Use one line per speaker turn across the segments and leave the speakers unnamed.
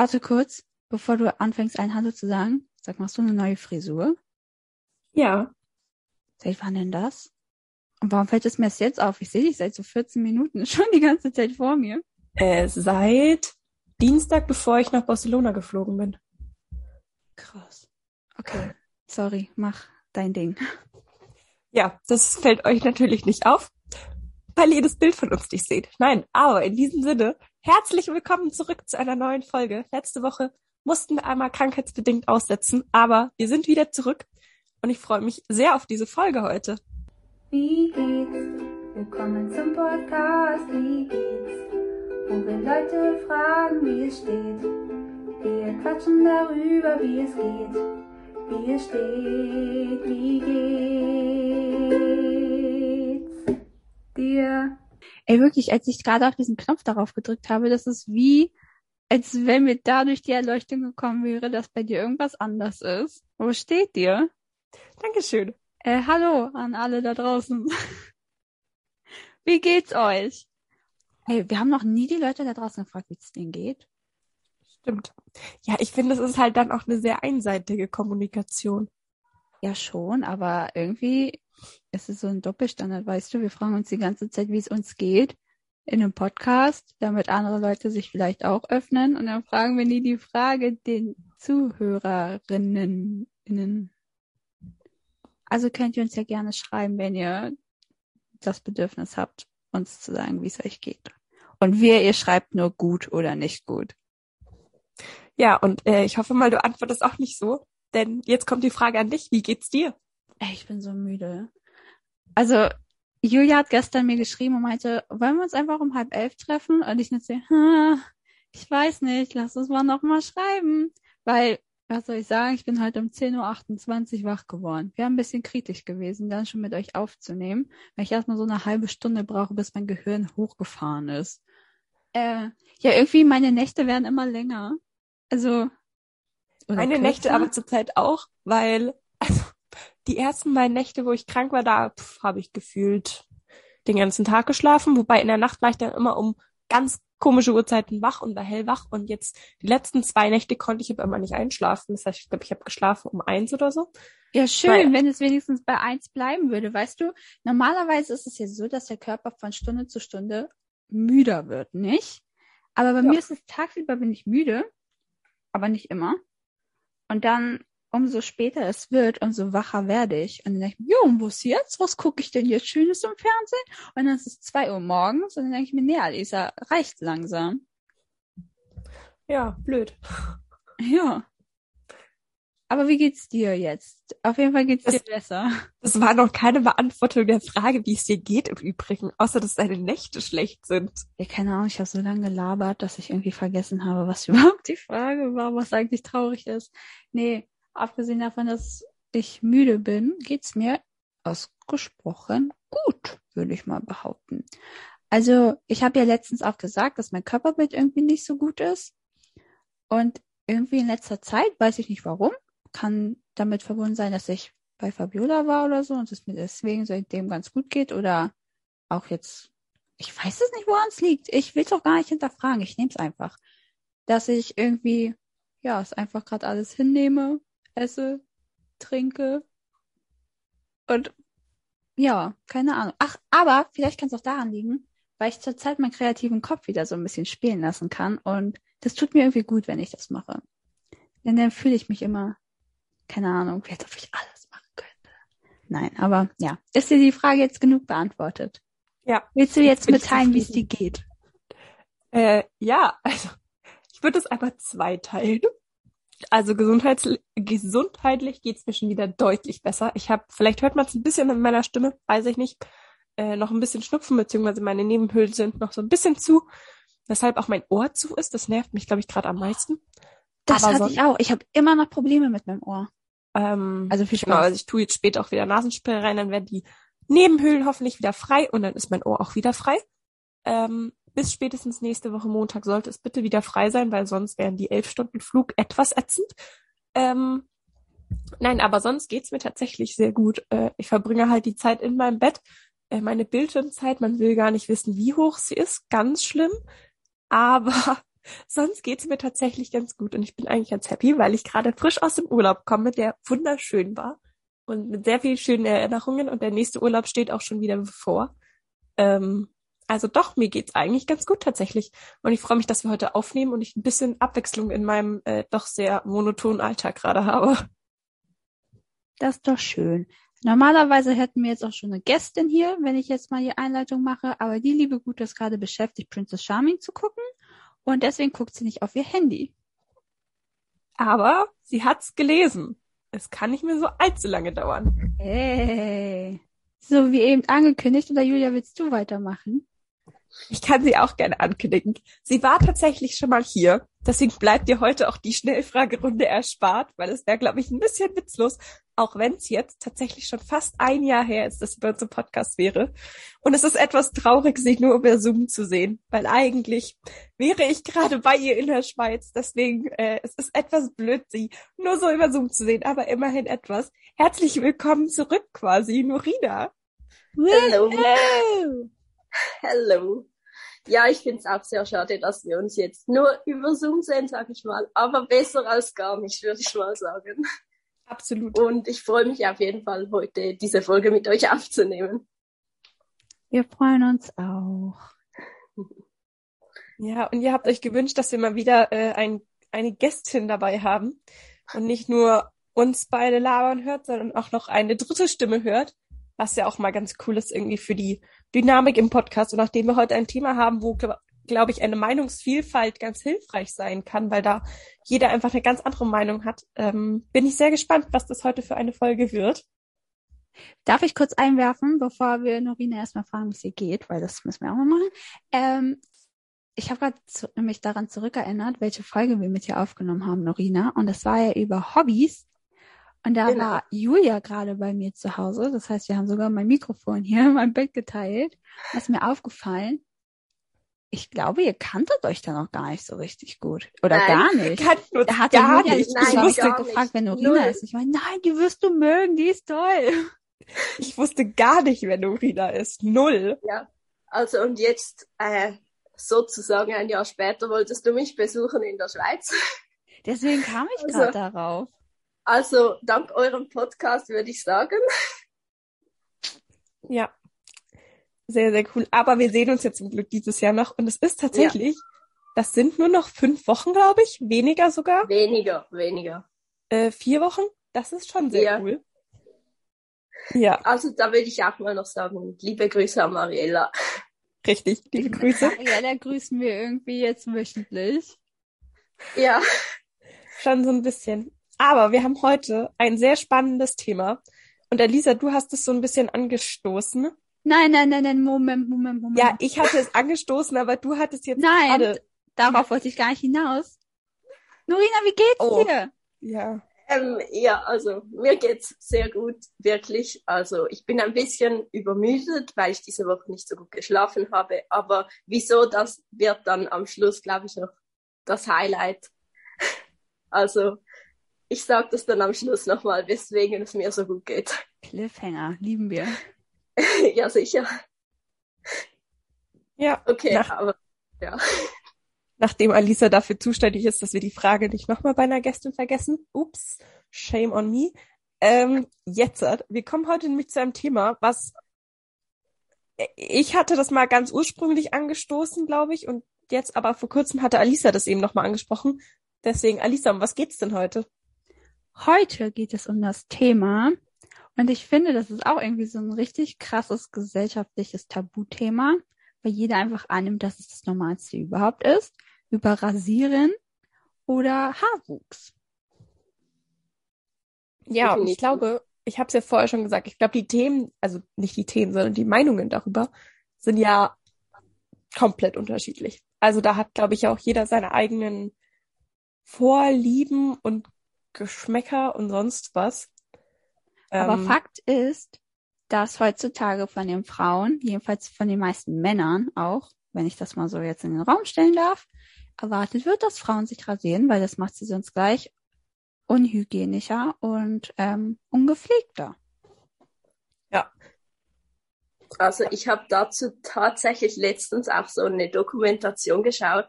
Warte kurz, bevor du anfängst, ein Hallo zu sagen. Sag, machst du eine neue Frisur?
Ja.
Seit wann denn das? Und warum fällt es mir erst jetzt auf? Ich sehe dich seit so 14 Minuten schon die ganze Zeit vor mir.
Äh, seit Dienstag, bevor ich nach Barcelona geflogen bin.
Krass. Okay, sorry, mach dein Ding.
Ja, das fällt euch natürlich nicht auf, weil ihr das Bild von uns nicht seht. Nein, aber in diesem Sinne, herzlich willkommen zurück zu einer neuen Folge. Letzte Woche mussten wir einmal krankheitsbedingt aussetzen, aber wir sind wieder zurück und ich freue mich sehr auf diese Folge heute.
Wie geht's? Willkommen zum Podcast. Wie geht's? Wo wir Leute fragen, wie es steht. Wir quatschen darüber, wie es geht. Wie es steht. Wie geht's? Dir.
Ey, wirklich, als ich gerade auf diesen Knopf darauf gedrückt habe, das ist wie, als wenn mir dadurch die Erleuchtung gekommen wäre, dass bei dir irgendwas anders ist. Wo steht dir?
Dankeschön.
Äh, hallo an alle da draußen. Wie geht's euch? Hey, wir haben noch nie die Leute da draußen gefragt, wie es denen geht.
Stimmt. Ja, ich finde, es ist halt dann auch eine sehr einseitige Kommunikation.
Ja, schon, aber irgendwie ist es so ein Doppelstandard, weißt du? Wir fragen uns die ganze Zeit, wie es uns geht in einem Podcast, damit andere Leute sich vielleicht auch öffnen und dann fragen wir nie die Frage den Zuhörerinnen. Innen. Also könnt ihr uns ja gerne schreiben, wenn ihr das Bedürfnis habt, uns zu sagen, wie es euch geht. Und wir, ihr schreibt nur gut oder nicht gut.
Ja, und äh, ich hoffe mal, du antwortest auch nicht so, denn jetzt kommt die Frage an dich. Wie geht's dir?
Ey, ich bin so müde. Also, Julia hat gestern mir geschrieben und meinte, wollen wir uns einfach um halb elf treffen? Und ich so, hm, ich weiß nicht, lass uns mal nochmal schreiben. Weil was soll ich sagen? Ich bin heute um 10.28 Uhr wach geworden. Wir haben ein bisschen kritisch gewesen, dann schon mit euch aufzunehmen, weil ich erstmal so eine halbe Stunde brauche, bis mein Gehirn hochgefahren ist. Äh, ja, irgendwie meine Nächte werden immer länger. Also.
Meine kürzer. Nächte aber zurzeit auch, weil die ersten beiden Nächte, wo ich krank war, da habe ich gefühlt den ganzen Tag geschlafen, wobei in der Nacht war ich dann immer um ganz komische Uhrzeiten wach und war hellwach und jetzt die letzten zwei Nächte konnte ich aber immer nicht einschlafen. Das heißt, ich glaube, ich habe geschlafen um eins oder so.
Ja, schön, Weil, wenn es wenigstens bei eins bleiben würde. Weißt du, normalerweise ist es ja so, dass der Körper von Stunde zu Stunde müder wird, nicht? Aber bei ja. mir ist es tagsüber bin ich müde, aber nicht immer. Und dann umso später es wird, umso wacher werde ich. Und dann denke ich mir, jo, was jetzt? Was gucke ich denn jetzt Schönes im Fernsehen? Und dann ist es zwei Uhr morgens und dann denke ich mir, nee, Alisa, reicht langsam.
Ja, blöd.
Ja. Aber wie geht's dir jetzt? Auf jeden Fall geht's das, dir besser.
Das war noch keine Beantwortung der Frage, wie es dir geht im Übrigen, außer dass deine Nächte schlecht sind.
Ja, keine Ahnung, ich habe so lange gelabert, dass ich irgendwie vergessen habe, was überhaupt die Frage war, was eigentlich traurig ist. Nee, abgesehen davon, dass ich müde bin, geht's mir ausgesprochen gut, würde ich mal behaupten. Also ich habe ja letztens auch gesagt, dass mein Körperbild irgendwie nicht so gut ist. Und irgendwie in letzter Zeit, weiß ich nicht warum, kann damit verbunden sein, dass ich bei Fabiola war oder so und es mir deswegen seitdem ganz gut geht oder auch jetzt, ich weiß es nicht, woran es liegt. Ich will es auch gar nicht hinterfragen. Ich nehme es einfach. Dass ich irgendwie, ja, es einfach gerade alles hinnehme esse, trinke und ja, keine Ahnung. Ach, aber vielleicht kann es auch daran liegen, weil ich zurzeit meinen kreativen Kopf wieder so ein bisschen spielen lassen kann und das tut mir irgendwie gut, wenn ich das mache. Denn dann fühle ich mich immer, keine Ahnung, wie als ob ich alles machen könnte. Nein, aber ja, ist dir die Frage jetzt genug beantwortet?
Ja.
Willst du jetzt mitteilen, wie es dir geht?
Äh, ja, also ich würde es einfach zweiteilen. Also gesundheits gesundheitlich geht's mir schon wieder deutlich besser. Ich habe, vielleicht hört man es ein bisschen in meiner Stimme, weiß ich nicht, äh, noch ein bisschen Schnupfen, beziehungsweise meine Nebenhöhlen sind noch so ein bisschen zu, weshalb auch mein Ohr zu ist. Das nervt mich, glaube ich, gerade am meisten.
Das Aber hatte so, ich auch. Ich habe immer noch Probleme mit meinem Ohr.
Ähm, also viel Spaß. Genau, also ich tue jetzt später auch wieder Nasenspray rein, dann werden die Nebenhöhlen hoffentlich wieder frei und dann ist mein Ohr auch wieder frei. Ähm, bis spätestens nächste Woche Montag sollte es bitte wieder frei sein, weil sonst wären die elf Stunden Flug etwas ätzend. Ähm, nein, aber sonst geht's mir tatsächlich sehr gut. Äh, ich verbringe halt die Zeit in meinem Bett. Äh, meine Bildschirmzeit, man will gar nicht wissen, wie hoch sie ist. Ganz schlimm. Aber Sonst geht's mir tatsächlich ganz gut und ich bin eigentlich ganz happy, weil ich gerade frisch aus dem Urlaub komme, der wunderschön war und mit sehr vielen schönen Erinnerungen und der nächste Urlaub steht auch schon wieder bevor. Ähm, also doch, mir geht's eigentlich ganz gut tatsächlich. Und ich freue mich, dass wir heute aufnehmen und ich ein bisschen Abwechslung in meinem äh, doch sehr monotonen Alltag gerade habe.
Das ist doch schön. Normalerweise hätten wir jetzt auch schon eine Gästin hier, wenn ich jetzt mal die Einleitung mache, aber die liebe Gute ist gerade beschäftigt, Princess Charming zu gucken und deswegen guckt sie nicht auf ihr Handy.
Aber sie hat's gelesen. Es kann nicht mehr so allzu lange dauern.
Hey. So wie eben angekündigt, oder Julia, willst du weitermachen?
Ich kann sie auch gerne ankündigen. Sie war tatsächlich schon mal hier. Deswegen bleibt dir heute auch die Schnellfragerunde erspart, weil es wäre, glaube ich, ein bisschen witzlos, auch wenn es jetzt tatsächlich schon fast ein Jahr her ist, dass sie bei uns im Podcast wäre. Und es ist etwas traurig, sie nur über Zoom zu sehen, weil eigentlich wäre ich gerade bei ihr in der Schweiz. Deswegen, äh, es ist etwas blöd, sie nur so über Zoom zu sehen, aber immerhin etwas. Herzlich willkommen zurück quasi, Norina.
Hallo. Hallo. Ja, ich finde es auch sehr schade, dass wir uns jetzt nur über Zoom sehen, sag ich mal. Aber besser als gar nicht, würde ich mal sagen.
Absolut.
Und ich freue mich auf jeden Fall, heute diese Folge mit euch aufzunehmen.
Wir freuen uns auch.
Ja, und ihr habt euch gewünscht, dass wir mal wieder äh, ein, eine Gästin dabei haben und nicht nur uns beide labern hört, sondern auch noch eine dritte Stimme hört was ja auch mal ganz cool ist irgendwie für die Dynamik im Podcast. Und nachdem wir heute ein Thema haben, wo, glaube ich, eine Meinungsvielfalt ganz hilfreich sein kann, weil da jeder einfach eine ganz andere Meinung hat, ähm, bin ich sehr gespannt, was das heute für eine Folge wird.
Darf ich kurz einwerfen, bevor wir Norina erstmal fragen, wie es ihr geht, weil das müssen wir auch mal machen. Ähm, ich habe gerade mich daran zurückerinnert, welche Folge wir mit dir aufgenommen haben, Norina. Und das war ja über Hobbys. Und da genau. war Julia gerade bei mir zu Hause. Das heißt, wir haben sogar mein Mikrofon hier in meinem Bett geteilt. Das ist mir aufgefallen. Ich glaube, ihr kanntet euch da noch gar nicht so richtig gut. Oder
nein,
gar nicht.
Uns hat gar Julia
nicht. Ich wusste gefragt, wenn Norina ist. Ich meine, nein, die wirst du mögen, die ist toll.
Ich wusste gar nicht, wer Norina ist. Null.
Ja. Also und jetzt äh, sozusagen ein Jahr später wolltest du mich besuchen in der Schweiz.
Deswegen kam ich also, gerade darauf.
Also dank eurem Podcast würde ich sagen.
Ja, sehr, sehr cool. Aber wir sehen uns jetzt zum Glück dieses Jahr noch und es ist tatsächlich, ja. das sind nur noch fünf Wochen, glaube ich, weniger sogar.
Weniger, weniger.
Äh, vier Wochen, das ist schon sehr ja. cool.
Ja. Also da würde ich auch mal noch sagen, liebe Grüße an Mariella.
Richtig, liebe Grüße.
Mariella grüßen wir irgendwie jetzt wöchentlich.
Ja.
Schon so ein bisschen. Aber wir haben heute ein sehr spannendes Thema. Und Elisa, du hast es so ein bisschen angestoßen.
Nein, nein, nein, nein, Moment, Moment, Moment.
Ja, ich hatte es angestoßen, aber du hattest jetzt
Nein, gerade... darauf wollte ich gar nicht hinaus. Norina, wie geht's oh. dir?
Ja.
Ähm, ja, also mir geht's sehr gut, wirklich. Also ich bin ein bisschen übermüdet, weil ich diese Woche nicht so gut geschlafen habe. Aber wieso, das wird dann am Schluss, glaube ich, noch das Highlight. Also ich sag das dann am Schluss nochmal, weswegen es mir so gut geht.
Cliffhanger, lieben wir.
ja, sicher.
Ja.
Okay, nach, aber ja.
Nachdem Alisa dafür zuständig ist, dass wir die Frage nicht nochmal bei einer Gästin vergessen. Ups, shame on me. Ähm, jetzt, wir kommen heute nämlich zu einem Thema, was ich hatte das mal ganz ursprünglich angestoßen, glaube ich, und jetzt aber vor kurzem hatte Alisa das eben nochmal angesprochen. Deswegen, Alisa, um was geht's denn heute?
Heute geht es um das Thema, und ich finde, das ist auch irgendwie so ein richtig krasses gesellschaftliches Tabuthema, weil jeder einfach annimmt, dass es das Normalste überhaupt ist, über Rasieren oder Haarwuchs.
Ja, und ich glaube, ich habe es ja vorher schon gesagt, ich glaube, die Themen, also nicht die Themen, sondern die Meinungen darüber sind ja komplett unterschiedlich. Also da hat, glaube ich, auch jeder seine eigenen Vorlieben und Geschmäcker und sonst was.
Aber ähm, Fakt ist, dass heutzutage von den Frauen, jedenfalls von den meisten Männern auch, wenn ich das mal so jetzt in den Raum stellen darf, erwartet wird, dass Frauen sich rasieren, weil das macht sie sonst gleich unhygienischer und ähm, ungepflegter.
Ja. Also ich habe dazu tatsächlich letztens auch so eine Dokumentation geschaut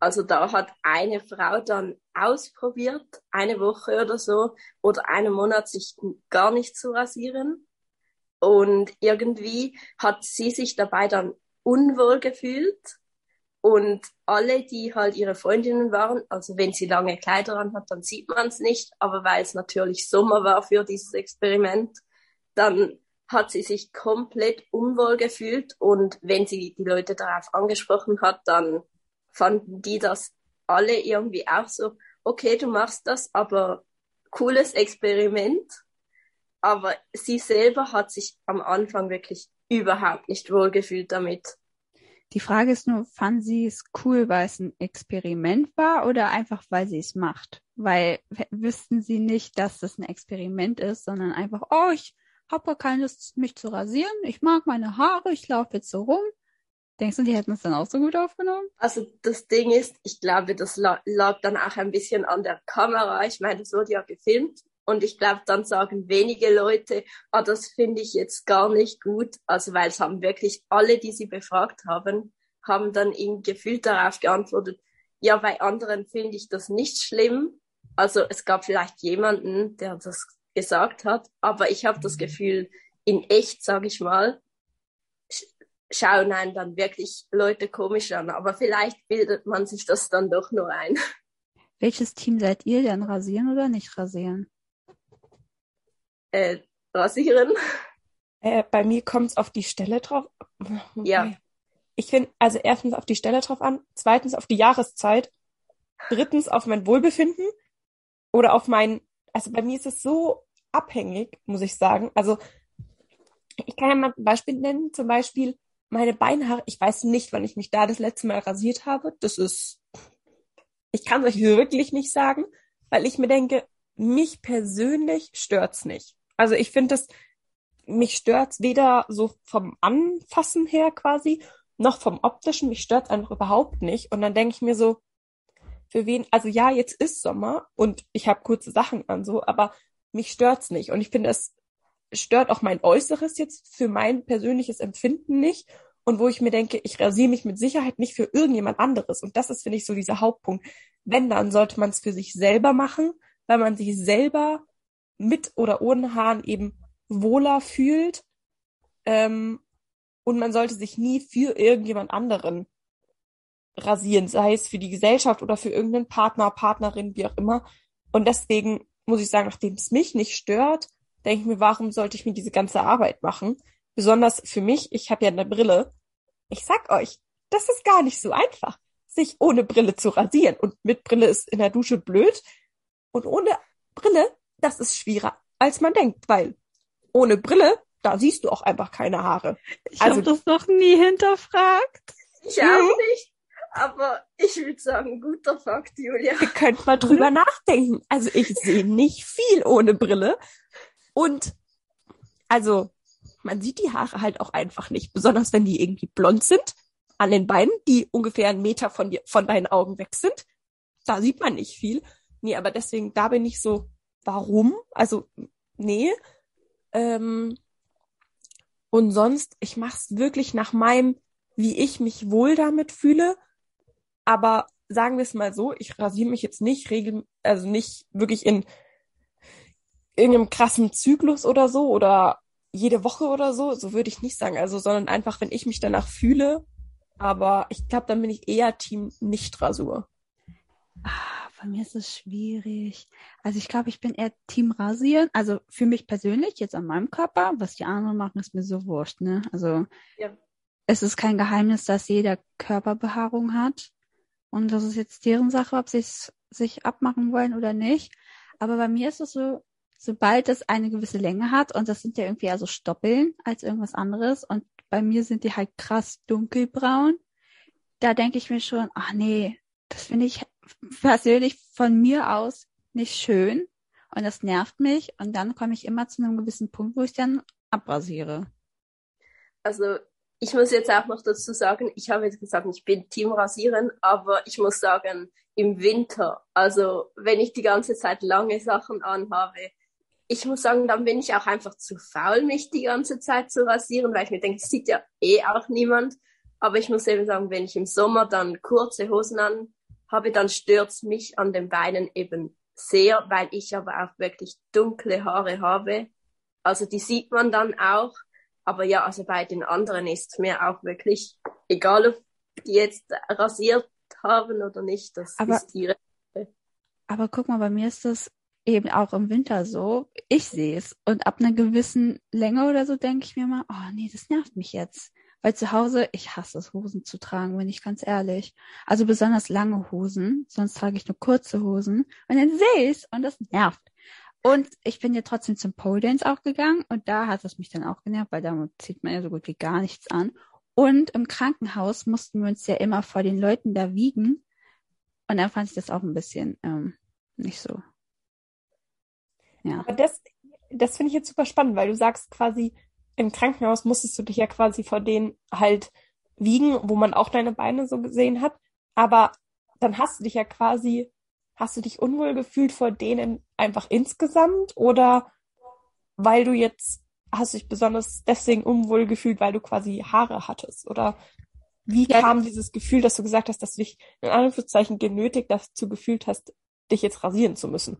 Also da hat eine Frau dann ausprobiert, eine Woche oder so, oder einen Monat sich gar nicht zu rasieren. Und irgendwie hat sie sich dabei dann unwohl gefühlt. Und alle, die halt ihre Freundinnen waren, also wenn sie lange Kleider an hat, dann sieht man es nicht. Aber weil es natürlich Sommer war für dieses Experiment, dann hat sie sich komplett unwohl gefühlt. Und wenn sie die Leute darauf angesprochen hat, dann fanden die das alle irgendwie auch so, okay, du machst das, aber cooles Experiment. Aber sie selber hat sich am Anfang wirklich überhaupt nicht wohlgefühlt damit.
Die Frage ist nur, fanden sie es cool, weil es ein Experiment war oder einfach, weil sie es macht? Weil wüssten sie nicht, dass das ein Experiment ist, sondern einfach, oh, ich habe keine Lust, mich zu rasieren, ich mag meine Haare, ich laufe jetzt so rum. Denkst du, die hätten es dann auch so gut aufgenommen?
Also das Ding ist, ich glaube, das lag dann auch ein bisschen an der Kamera. Ich meine, das wurde ja gefilmt und ich glaube, dann sagen wenige Leute, ah, das finde ich jetzt gar nicht gut. Also weil es haben wirklich alle, die sie befragt haben, haben dann ihm gefühlt darauf geantwortet, ja, bei anderen finde ich das nicht schlimm. Also es gab vielleicht jemanden, der das gesagt hat, aber ich habe das Gefühl, in echt, sage ich mal, schauen einen dann wirklich Leute komisch an. Aber vielleicht bildet man sich das dann doch nur ein.
Welches Team seid ihr denn? Rasieren oder nicht rasieren?
Äh, rasieren.
Äh, bei mir kommt es auf die Stelle drauf.
Ja.
Ich finde, also erstens auf die Stelle drauf an, zweitens auf die Jahreszeit, drittens auf mein Wohlbefinden oder auf mein, also bei mir ist es so abhängig, muss ich sagen. Also ich kann ja mal ein Beispiel nennen, zum Beispiel meine Beinhaare, ich weiß nicht, wann ich mich da das letzte Mal rasiert habe. Das ist, ich kann es euch wirklich nicht sagen, weil ich mir denke, mich persönlich stört's nicht. Also ich finde das, mich stört's weder so vom Anfassen her quasi, noch vom optischen, mich stört's einfach überhaupt nicht. Und dann denke ich mir so, für wen, also ja, jetzt ist Sommer und ich habe kurze Sachen an so, aber mich stört's nicht. Und ich finde, es stört auch mein Äußeres jetzt für mein persönliches Empfinden nicht. Und wo ich mir denke, ich rasiere mich mit Sicherheit nicht für irgendjemand anderes. Und das ist, finde ich, so dieser Hauptpunkt. Wenn, dann sollte man es für sich selber machen, weil man sich selber mit oder ohne Haaren eben wohler fühlt. Ähm, und man sollte sich nie für irgendjemand anderen rasieren, sei es für die Gesellschaft oder für irgendeinen Partner, Partnerin, wie auch immer. Und deswegen muss ich sagen, nachdem es mich nicht stört, denke ich mir, warum sollte ich mir diese ganze Arbeit machen? Besonders für mich, ich habe ja eine Brille. Ich sag euch, das ist gar nicht so einfach, sich ohne Brille zu rasieren. Und mit Brille ist in der Dusche blöd. Und ohne Brille, das ist schwieriger, als man denkt, weil ohne Brille, da siehst du auch einfach keine Haare.
Ich also, habe das noch nie hinterfragt.
Ich auch nicht. Aber ich würde sagen, guter Fakt, Julia.
Ihr könnt mal drüber nachdenken. Also ich sehe nicht viel ohne Brille. Und also man sieht die Haare halt auch einfach nicht, besonders wenn die irgendwie blond sind an den Beinen, die ungefähr einen Meter von dir, von deinen Augen weg sind. Da sieht man nicht viel. Nee, aber deswegen, da bin ich so, warum? Also, nee. Ähm, und sonst, ich mach's wirklich nach meinem, wie ich mich wohl damit fühle. Aber sagen wir es mal so, ich rasiere mich jetzt nicht regel, also nicht wirklich in irgendeinem krassen Zyklus oder so oder jede Woche oder so, so würde ich nicht sagen. Also, sondern einfach, wenn ich mich danach fühle. Aber ich glaube, dann bin ich eher Team Nicht-Rasur.
Ah, bei mir ist es schwierig. Also ich glaube, ich bin eher Team Rasieren. Also für mich persönlich, jetzt an meinem Körper, was die anderen machen, ist mir so wurscht, ne? Also ja. es ist kein Geheimnis, dass jeder Körperbehaarung hat. Und das ist jetzt deren Sache, ob sie es sich abmachen wollen oder nicht. Aber bei mir ist es so, sobald es eine gewisse Länge hat, und das sind ja irgendwie eher so Stoppeln als irgendwas anderes, und bei mir sind die halt krass dunkelbraun, da denke ich mir schon, ach nee, das finde ich persönlich von mir aus nicht schön und das nervt mich und dann komme ich immer zu einem gewissen Punkt, wo ich dann abrasiere.
Also ich muss jetzt auch noch dazu sagen, ich habe jetzt gesagt, ich bin Team Rasieren, aber ich muss sagen, im Winter, also wenn ich die ganze Zeit lange Sachen anhabe, ich muss sagen, dann bin ich auch einfach zu faul, mich die ganze Zeit zu rasieren, weil ich mir denke, das sieht ja eh auch niemand. Aber ich muss eben sagen, wenn ich im Sommer dann kurze Hosen an habe, dann stört's mich an den Beinen eben sehr, weil ich aber auch wirklich dunkle Haare habe. Also die sieht man dann auch. Aber ja, also bei den anderen ist mir auch wirklich egal, ob die jetzt rasiert haben oder nicht. Das
aber,
ist ihre.
Aber guck mal, bei mir ist das eben auch im Winter so. Ich sehe es. Und ab einer gewissen Länge oder so denke ich mir mal, oh nee, das nervt mich jetzt. Weil zu Hause, ich hasse es, Hosen zu tragen, bin ich ganz ehrlich. Also besonders lange Hosen, sonst trage ich nur kurze Hosen. Und dann sehe ich und das nervt. Und ich bin ja trotzdem zum Pole Dance auch gegangen und da hat es mich dann auch genervt, weil da zieht man ja so gut wie gar nichts an. Und im Krankenhaus mussten wir uns ja immer vor den Leuten da wiegen. Und dann fand ich das auch ein bisschen ähm, nicht so.
Ja. Aber das, das finde ich jetzt super spannend, weil du sagst quasi, im Krankenhaus musstest du dich ja quasi vor denen halt wiegen, wo man auch deine Beine so gesehen hat. Aber dann hast du dich ja quasi, hast du dich unwohl gefühlt vor denen einfach insgesamt oder weil du jetzt, hast du dich besonders deswegen unwohl gefühlt, weil du quasi Haare hattest? Oder wie ja. kam dieses Gefühl, dass du gesagt hast, dass du dich in Anführungszeichen genötigt dazu gefühlt hast, dich jetzt rasieren zu müssen?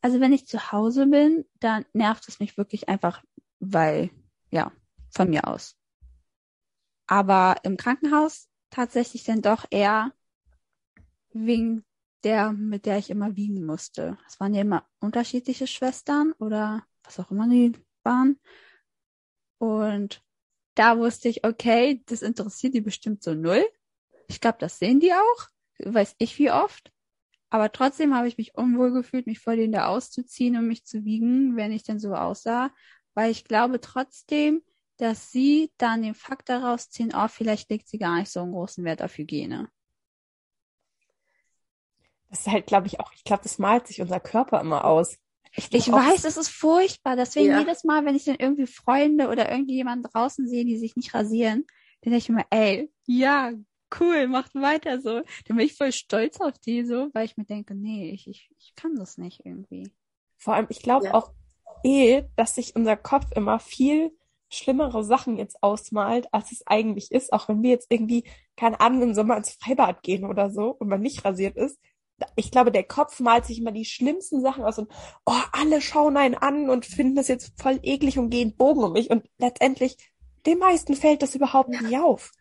Also wenn ich zu Hause bin, dann nervt es mich wirklich einfach, weil ja, von mir aus. Aber im Krankenhaus tatsächlich dann doch eher wegen der, mit der ich immer wiegen musste. Es waren ja immer unterschiedliche Schwestern oder was auch immer die waren. Und da wusste ich, okay, das interessiert die bestimmt so null. Ich glaube, das sehen die auch. Weiß ich wie oft. Aber trotzdem habe ich mich unwohl gefühlt, mich vor denen da auszuziehen und mich zu wiegen, wenn ich denn so aussah, weil ich glaube trotzdem, dass sie dann den Fakt daraus ziehen, oh, vielleicht legt sie gar nicht so einen großen Wert auf Hygiene.
Das ist halt, glaube ich, auch, ich glaube, das malt sich unser Körper immer aus.
Ich, ich weiß, es ist furchtbar. Deswegen ja. jedes Mal, wenn ich dann irgendwie Freunde oder irgendjemanden draußen sehe, die sich nicht rasieren, dann denke ich mir, ey, ja, cool, macht weiter so. Dann bin ich voll stolz auf die so, weil ich mir denke, nee, ich, ich, ich kann das nicht irgendwie.
Vor allem, ich glaube ja. auch, eh, dass sich unser Kopf immer viel schlimmere Sachen jetzt ausmalt, als es eigentlich ist. Auch wenn wir jetzt irgendwie, keine Ahnung, im Sommer ins Freibad gehen oder so und man nicht rasiert ist. Ich glaube, der Kopf malt sich immer die schlimmsten Sachen aus und, oh, alle schauen einen an und finden das jetzt voll eklig und gehen Bogen um mich. Und letztendlich, den meisten fällt das überhaupt nicht auf.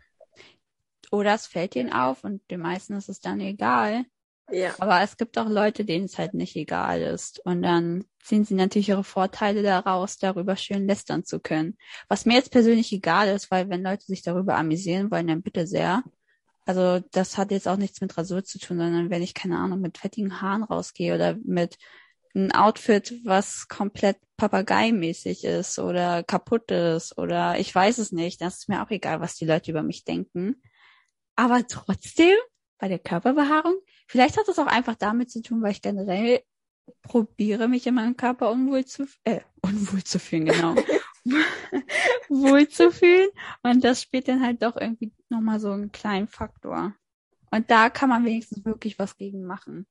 Oder es fällt ihnen auf und den meisten ist es dann egal.
Ja.
Aber es gibt auch Leute, denen es halt nicht egal ist. Und dann ziehen sie natürlich ihre Vorteile daraus, darüber schön lästern zu können. Was mir jetzt persönlich egal ist, weil wenn Leute sich darüber amüsieren wollen, dann bitte sehr. Also das hat jetzt auch nichts mit Rasur zu tun, sondern wenn ich, keine Ahnung, mit fettigen Haaren rausgehe oder mit einem Outfit, was komplett papageimäßig ist oder kaputt ist oder ich weiß es nicht, das ist mir auch egal, was die Leute über mich denken. Aber trotzdem, bei der Körperbehaarung, Vielleicht hat es auch einfach damit zu tun, weil ich generell probiere, mich in meinem Körper unwohl zu, äh, unwohl zu fühlen, genau. wohl zu fühlen. Und das spielt dann halt doch irgendwie nochmal so einen kleinen Faktor. Und da kann man wenigstens wirklich was gegen machen.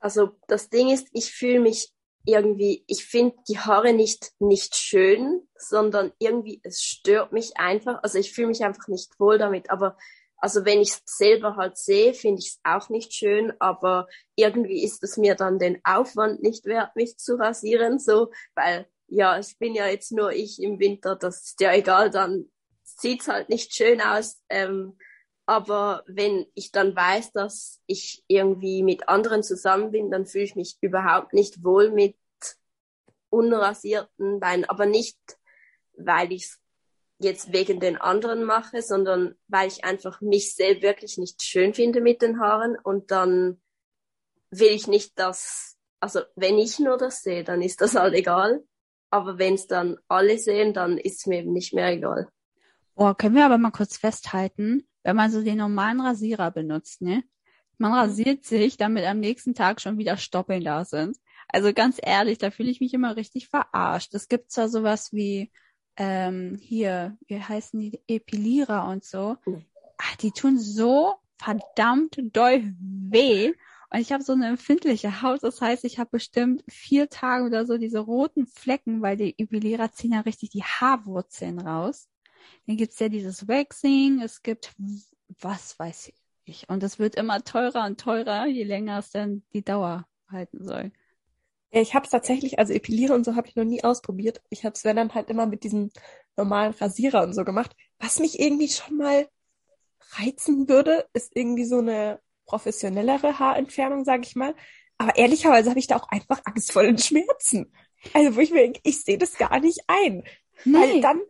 Also das Ding ist, ich fühle mich irgendwie, ich finde die Haare nicht, nicht schön, sondern irgendwie, es stört mich einfach. Also ich fühle mich einfach nicht wohl damit, aber also wenn ich es selber halt sehe, finde ich es auch nicht schön, aber irgendwie ist es mir dann den Aufwand nicht wert, mich zu rasieren, so, weil ja, ich bin ja jetzt nur ich im Winter, das ist ja egal, dann sieht's halt nicht schön aus. Ähm, aber wenn ich dann weiß, dass ich irgendwie mit anderen zusammen bin, dann fühle ich mich überhaupt nicht wohl mit unrasierten Beinen, aber nicht, weil ich es jetzt wegen den anderen mache, sondern weil ich einfach mich selbst wirklich nicht schön finde mit den Haaren und dann will ich nicht, dass, also wenn ich nur das sehe, dann ist das halt egal. Aber wenn es dann alle sehen, dann ist es mir eben nicht mehr egal.
Boah, können wir aber mal kurz festhalten, wenn man so den normalen Rasierer benutzt, ne? Man mhm. rasiert sich, damit am nächsten Tag schon wieder Stoppeln da sind. Also ganz ehrlich, da fühle ich mich immer richtig verarscht. Es gibt zwar sowas wie ähm, hier, wie heißen die, Epilierer und so, ach, die tun so verdammt doll weh. Und ich habe so eine empfindliche Haut, das heißt, ich habe bestimmt vier Tage oder so diese roten Flecken, weil die Epilierer ziehen ja richtig die Haarwurzeln raus. Dann gibt's ja dieses Waxing, es gibt, was weiß ich. Und es wird immer teurer und teurer, je länger es dann die Dauer halten soll.
Ja, ich habe es tatsächlich, also Epilieren und so habe ich noch nie ausprobiert. Ich habe es dann halt immer mit diesem normalen Rasierer und so gemacht. Was mich irgendwie schon mal reizen würde, ist irgendwie so eine professionellere Haarentfernung, sage ich mal. Aber ehrlicherweise habe ich da auch einfach Angst vor den Schmerzen. Also wo ich mir denke, ich sehe das gar nicht ein. Nee. Weil dann,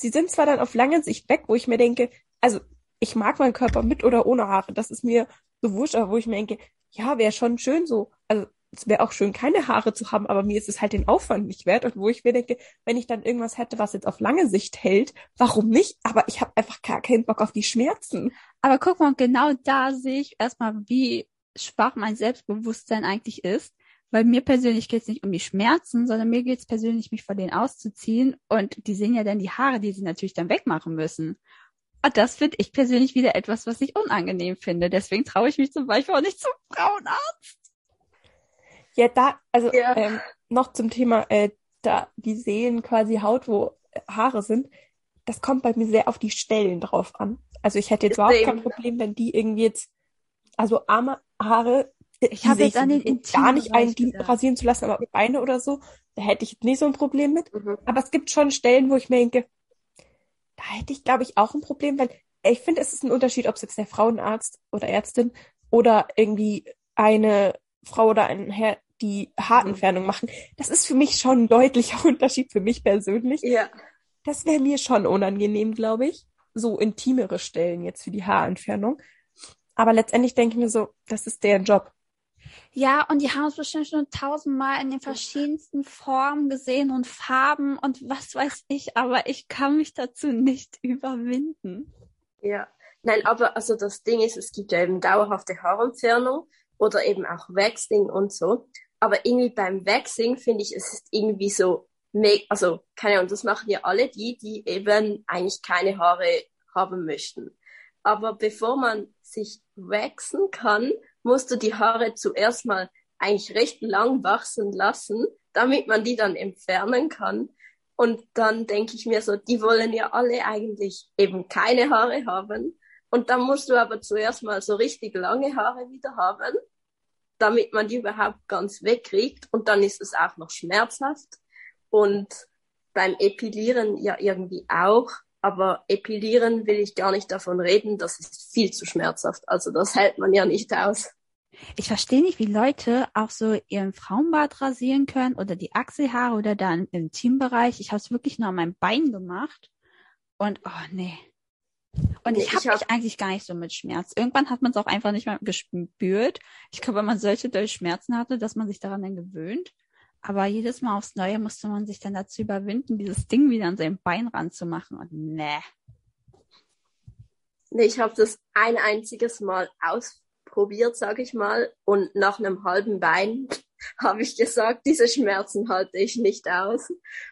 sie sind zwar dann auf lange Sicht weg, wo ich mir denke, also ich mag meinen Körper mit oder ohne Haare, das ist mir so wurscht, aber wo ich mir denke, ja, wäre schon schön so. Also es wäre auch schön, keine Haare zu haben, aber mir ist es halt den Aufwand nicht wert. Und wo ich mir denke, wenn ich dann irgendwas hätte, was jetzt auf lange Sicht hält, warum nicht? Aber ich habe einfach gar keinen Bock auf die Schmerzen.
Aber guck mal, genau da sehe ich erstmal, wie schwach mein Selbstbewusstsein eigentlich ist. Weil mir persönlich geht es nicht um die Schmerzen, sondern mir geht es persönlich, mich vor denen auszuziehen. Und die sehen ja dann die Haare, die sie natürlich dann wegmachen müssen. Und das finde ich persönlich wieder etwas, was ich unangenehm finde. Deswegen traue ich mich zum Beispiel auch nicht zum Frauenarzt.
Ja, da, also ja. Ähm, noch zum Thema, äh, da, die sehen quasi Haut, wo Haare sind. Das kommt bei mir sehr auf die Stellen drauf an. Also ich hätte jetzt überhaupt kein Problem, wenn die irgendwie jetzt, also arme Haare,
ich habe jetzt an den
gar nicht ein rasieren zu lassen, aber Beine oder so, da hätte ich nicht so ein Problem mit. Mhm. Aber es gibt schon Stellen, wo ich mir denke, da hätte ich, glaube ich, auch ein Problem, weil ich finde, es ist ein Unterschied, ob es jetzt der Frauenarzt oder Ärztin oder irgendwie eine Frau oder ein Herr die Haarentfernung machen. Das ist für mich schon ein deutlicher Unterschied für mich persönlich.
Ja.
Das wäre mir schon unangenehm, glaube ich. So intimere Stellen jetzt für die Haarentfernung. Aber letztendlich denke ich mir so, das ist deren Job.
Ja, und die haben es bestimmt schon tausendmal in den verschiedensten Formen gesehen und Farben und was weiß ich, aber ich kann mich dazu nicht überwinden.
Ja, nein, aber also das Ding ist, es gibt ja eben dauerhafte Haarentfernung oder eben auch Waxing und so. Aber irgendwie beim Waxing finde ich, es ist irgendwie so, also keine Ahnung, das machen ja alle die, die eben eigentlich keine Haare haben möchten. Aber bevor man sich waxen kann, musst du die Haare zuerst mal eigentlich recht lang wachsen lassen, damit man die dann entfernen kann. Und dann denke ich mir so, die wollen ja alle eigentlich eben keine Haare haben. Und dann musst du aber zuerst mal so richtig lange Haare wieder haben damit man die überhaupt ganz wegkriegt. Und dann ist es auch noch schmerzhaft. Und beim Epilieren ja irgendwie auch. Aber Epilieren will ich gar nicht davon reden. Das ist viel zu schmerzhaft. Also das hält man ja nicht aus.
Ich verstehe nicht, wie Leute auch so ihren Frauenbart rasieren können oder die Achselhaare oder dann im Teambereich. Ich habe es wirklich nur an meinem Bein gemacht. Und oh nee, und ich habe hab... mich eigentlich gar nicht so mit Schmerz. Irgendwann hat man es auch einfach nicht mehr gespürt. Ich glaube, wenn man solche durch Schmerzen hatte, dass man sich daran dann gewöhnt. Aber jedes Mal aufs Neue musste man sich dann dazu überwinden, dieses Ding wieder an sein Bein ranzumachen. Und nee.
Nee, ich habe das ein einziges Mal ausprobiert, sag ich mal. Und nach einem halben Bein habe ich gesagt, diese Schmerzen halte ich nicht aus.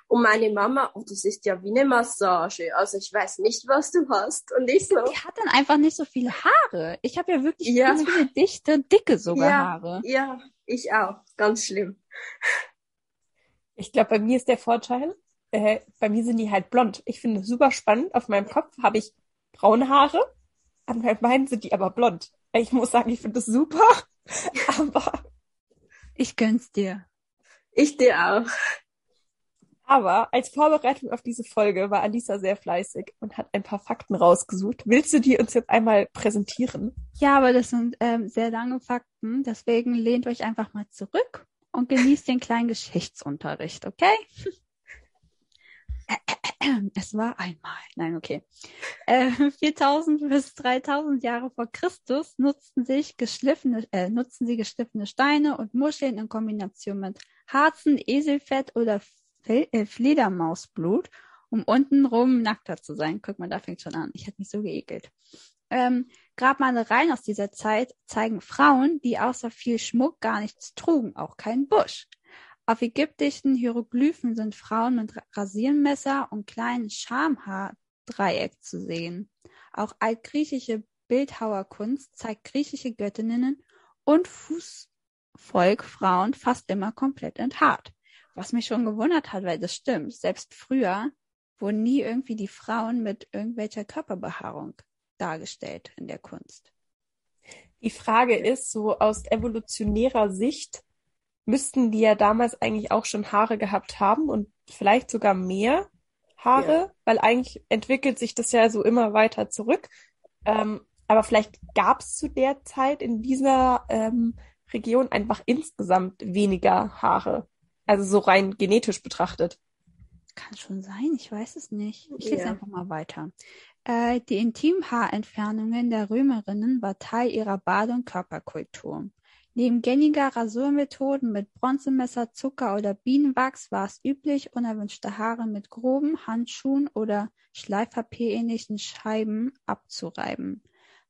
Und meine Mama, oh, das ist ja wie eine Massage. Also ich weiß nicht, was du hast. Und ich so.
Die hat dann einfach nicht so viele Haare. Ich habe ja wirklich ja. ganz viele dichte, dicke sogar
ja,
Haare.
Ja, ich auch. Ganz schlimm.
Ich glaube, bei mir ist der Vorteil, äh, bei mir sind die halt blond. Ich finde es super spannend. Auf meinem Kopf habe ich braune Haare, an meinen Beinen sind die aber blond. Ich muss sagen, ich finde das super. aber
ich gönn's dir.
Ich dir auch.
Aber als Vorbereitung auf diese Folge war Alisa sehr fleißig und hat ein paar Fakten rausgesucht. Willst du die uns jetzt einmal präsentieren?
Ja, aber das sind ähm, sehr lange Fakten. Deswegen lehnt euch einfach mal zurück und genießt den kleinen Geschichtsunterricht, okay? Es war einmal. Nein, okay. Äh, 4000 bis 3000 Jahre vor Christus nutzten sich geschliffene, äh, nutzten sie geschliffene Steine und Muscheln in Kombination mit Harzen, Eselfett oder Fel äh, Fledermausblut, um untenrum nackter zu sein. Guck mal, da fängt schon an. Ich hätte mich so geekelt. Ähm, Grabmalereien aus dieser Zeit zeigen Frauen, die außer viel Schmuck gar nichts trugen, auch keinen Busch. Auf ägyptischen Hieroglyphen sind Frauen mit Rasiermesser und kleinen Schamhaardreieck zu sehen. Auch altgriechische Bildhauerkunst zeigt griechische Göttinnen und Fußvolkfrauen fast immer komplett enthaart. Was mich schon gewundert hat, weil das stimmt. Selbst früher wurden nie irgendwie die Frauen mit irgendwelcher Körperbehaarung dargestellt in der Kunst.
Die Frage ist, so aus evolutionärer Sicht, müssten die ja damals eigentlich auch schon Haare gehabt haben und vielleicht sogar mehr Haare, ja. weil eigentlich entwickelt sich das ja so immer weiter zurück. Ähm, aber vielleicht gab es zu der Zeit in dieser ähm, Region einfach insgesamt weniger Haare. Also so rein genetisch betrachtet.
Kann schon sein, ich weiß es nicht. Ich lese ja. einfach mal weiter. Äh, die Intimhaarentfernungen der Römerinnen war Teil ihrer Bade- und Körperkultur. Neben gängiger Rasurmethoden mit Bronzemesser, Zucker oder Bienenwachs war es üblich, unerwünschte Haare mit groben Handschuhen oder Schleifpapierähnlichen Scheiben abzureiben.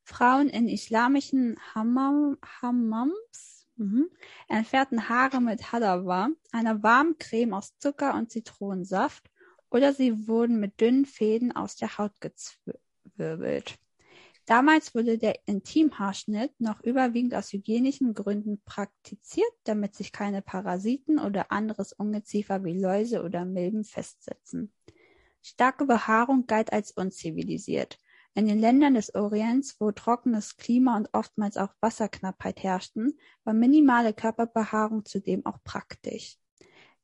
Frauen in islamischen Hammam, Hammams mhm, entfernten Haare mit Halawa, einer warmen Creme aus Zucker und Zitronensaft, oder sie wurden mit dünnen Fäden aus der Haut gezwirbelt. Damals wurde der Intimhaarschnitt noch überwiegend aus hygienischen Gründen praktiziert, damit sich keine Parasiten oder anderes Ungeziefer wie Läuse oder Milben festsetzen. Starke Behaarung galt als unzivilisiert. In den Ländern des Orients, wo trockenes Klima und oftmals auch Wasserknappheit herrschten, war minimale Körperbehaarung zudem auch praktisch.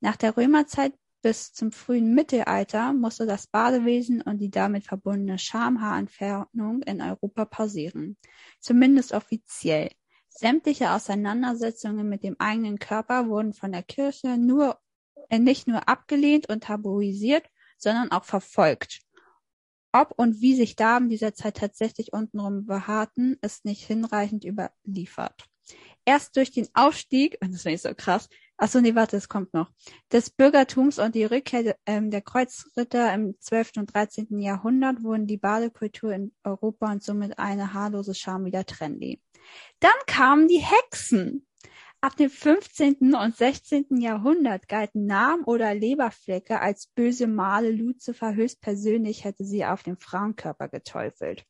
Nach der Römerzeit bis zum frühen Mittelalter musste das Badewesen und die damit verbundene Schamhaarentfernung in Europa pausieren, zumindest offiziell. Sämtliche Auseinandersetzungen mit dem eigenen Körper wurden von der Kirche nur, äh, nicht nur abgelehnt und tabuisiert, sondern auch verfolgt. Ob und wie sich Damen dieser Zeit tatsächlich untenrum behaarten, ist nicht hinreichend überliefert. Erst durch den Aufstieg, und das finde ich so krass, Achso, nee, warte, es kommt noch. Des Bürgertums und die Rückkehr ähm, der Kreuzritter im 12. und 13. Jahrhundert wurden die Badekultur in Europa und somit eine haarlose Scham wieder trendy. Dann kamen die Hexen. Ab dem 15. und 16. Jahrhundert galten Namen oder Leberflecke als böse Male. Luzifer höchstpersönlich hätte sie auf dem Frauenkörper geteufelt.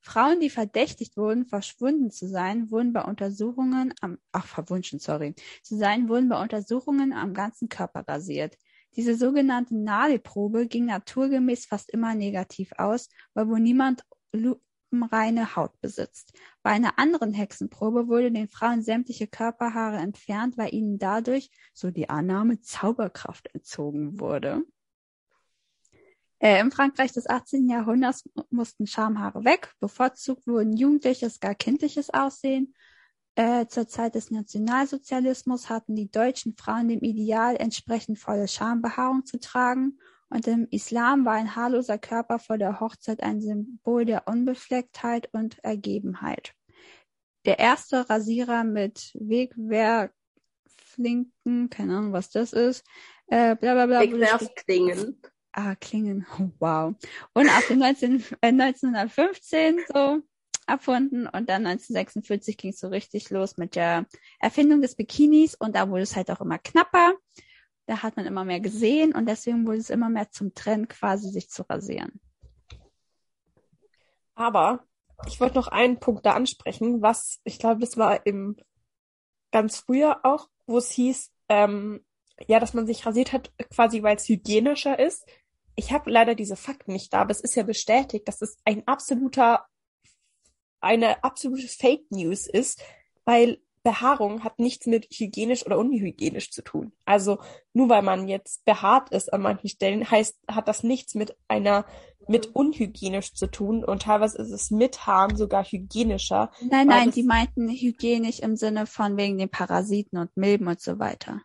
Frauen, die verdächtigt wurden, verschwunden zu sein, wurden bei Untersuchungen am, ach, verwunschen, sorry, zu sein, wurden bei Untersuchungen am ganzen Körper rasiert. Diese sogenannte Nadelprobe ging naturgemäß fast immer negativ aus, weil wohl niemand lupenreine Haut besitzt. Bei einer anderen Hexenprobe wurde den Frauen sämtliche Körperhaare entfernt, weil ihnen dadurch, so die Annahme, Zauberkraft entzogen wurde. Äh, Im Frankreich des 18. Jahrhunderts mussten Schamhaare weg. Bevorzugt wurden jugendliches, gar kindliches Aussehen. Äh, zur Zeit des Nationalsozialismus hatten die deutschen Frauen dem Ideal entsprechend volle Schambehaarung zu tragen. Und im Islam war ein haarloser Körper vor der Hochzeit ein Symbol der Unbeflecktheit und Ergebenheit. Der erste Rasierer mit Wegwerflinken, keine Ahnung, was das ist, äh, bla bla bla.
Wegwerfklingen.
Ah, Klingen, wow. Und ab dem 19, äh, 1915 so erfunden und dann 1946 ging es so richtig los mit der Erfindung des Bikinis und da wurde es halt auch immer knapper. Da hat man immer mehr gesehen und deswegen wurde es immer mehr zum Trend, quasi sich zu rasieren.
Aber ich wollte noch einen Punkt da ansprechen, was ich glaube, das war im ganz früher auch, wo es hieß, ähm, ja, dass man sich rasiert hat, quasi weil es hygienischer ist ich habe leider diese Fakten nicht da, aber es ist ja bestätigt, dass es ein absoluter, eine absolute Fake News ist, weil Behaarung hat nichts mit hygienisch oder unhygienisch zu tun. Also nur weil man jetzt behaart ist an manchen Stellen, heißt, hat das nichts mit einer mit unhygienisch zu tun und teilweise ist es mit Haaren sogar hygienischer.
Nein, nein, die meinten hygienisch im Sinne von wegen den Parasiten und Milben und so weiter.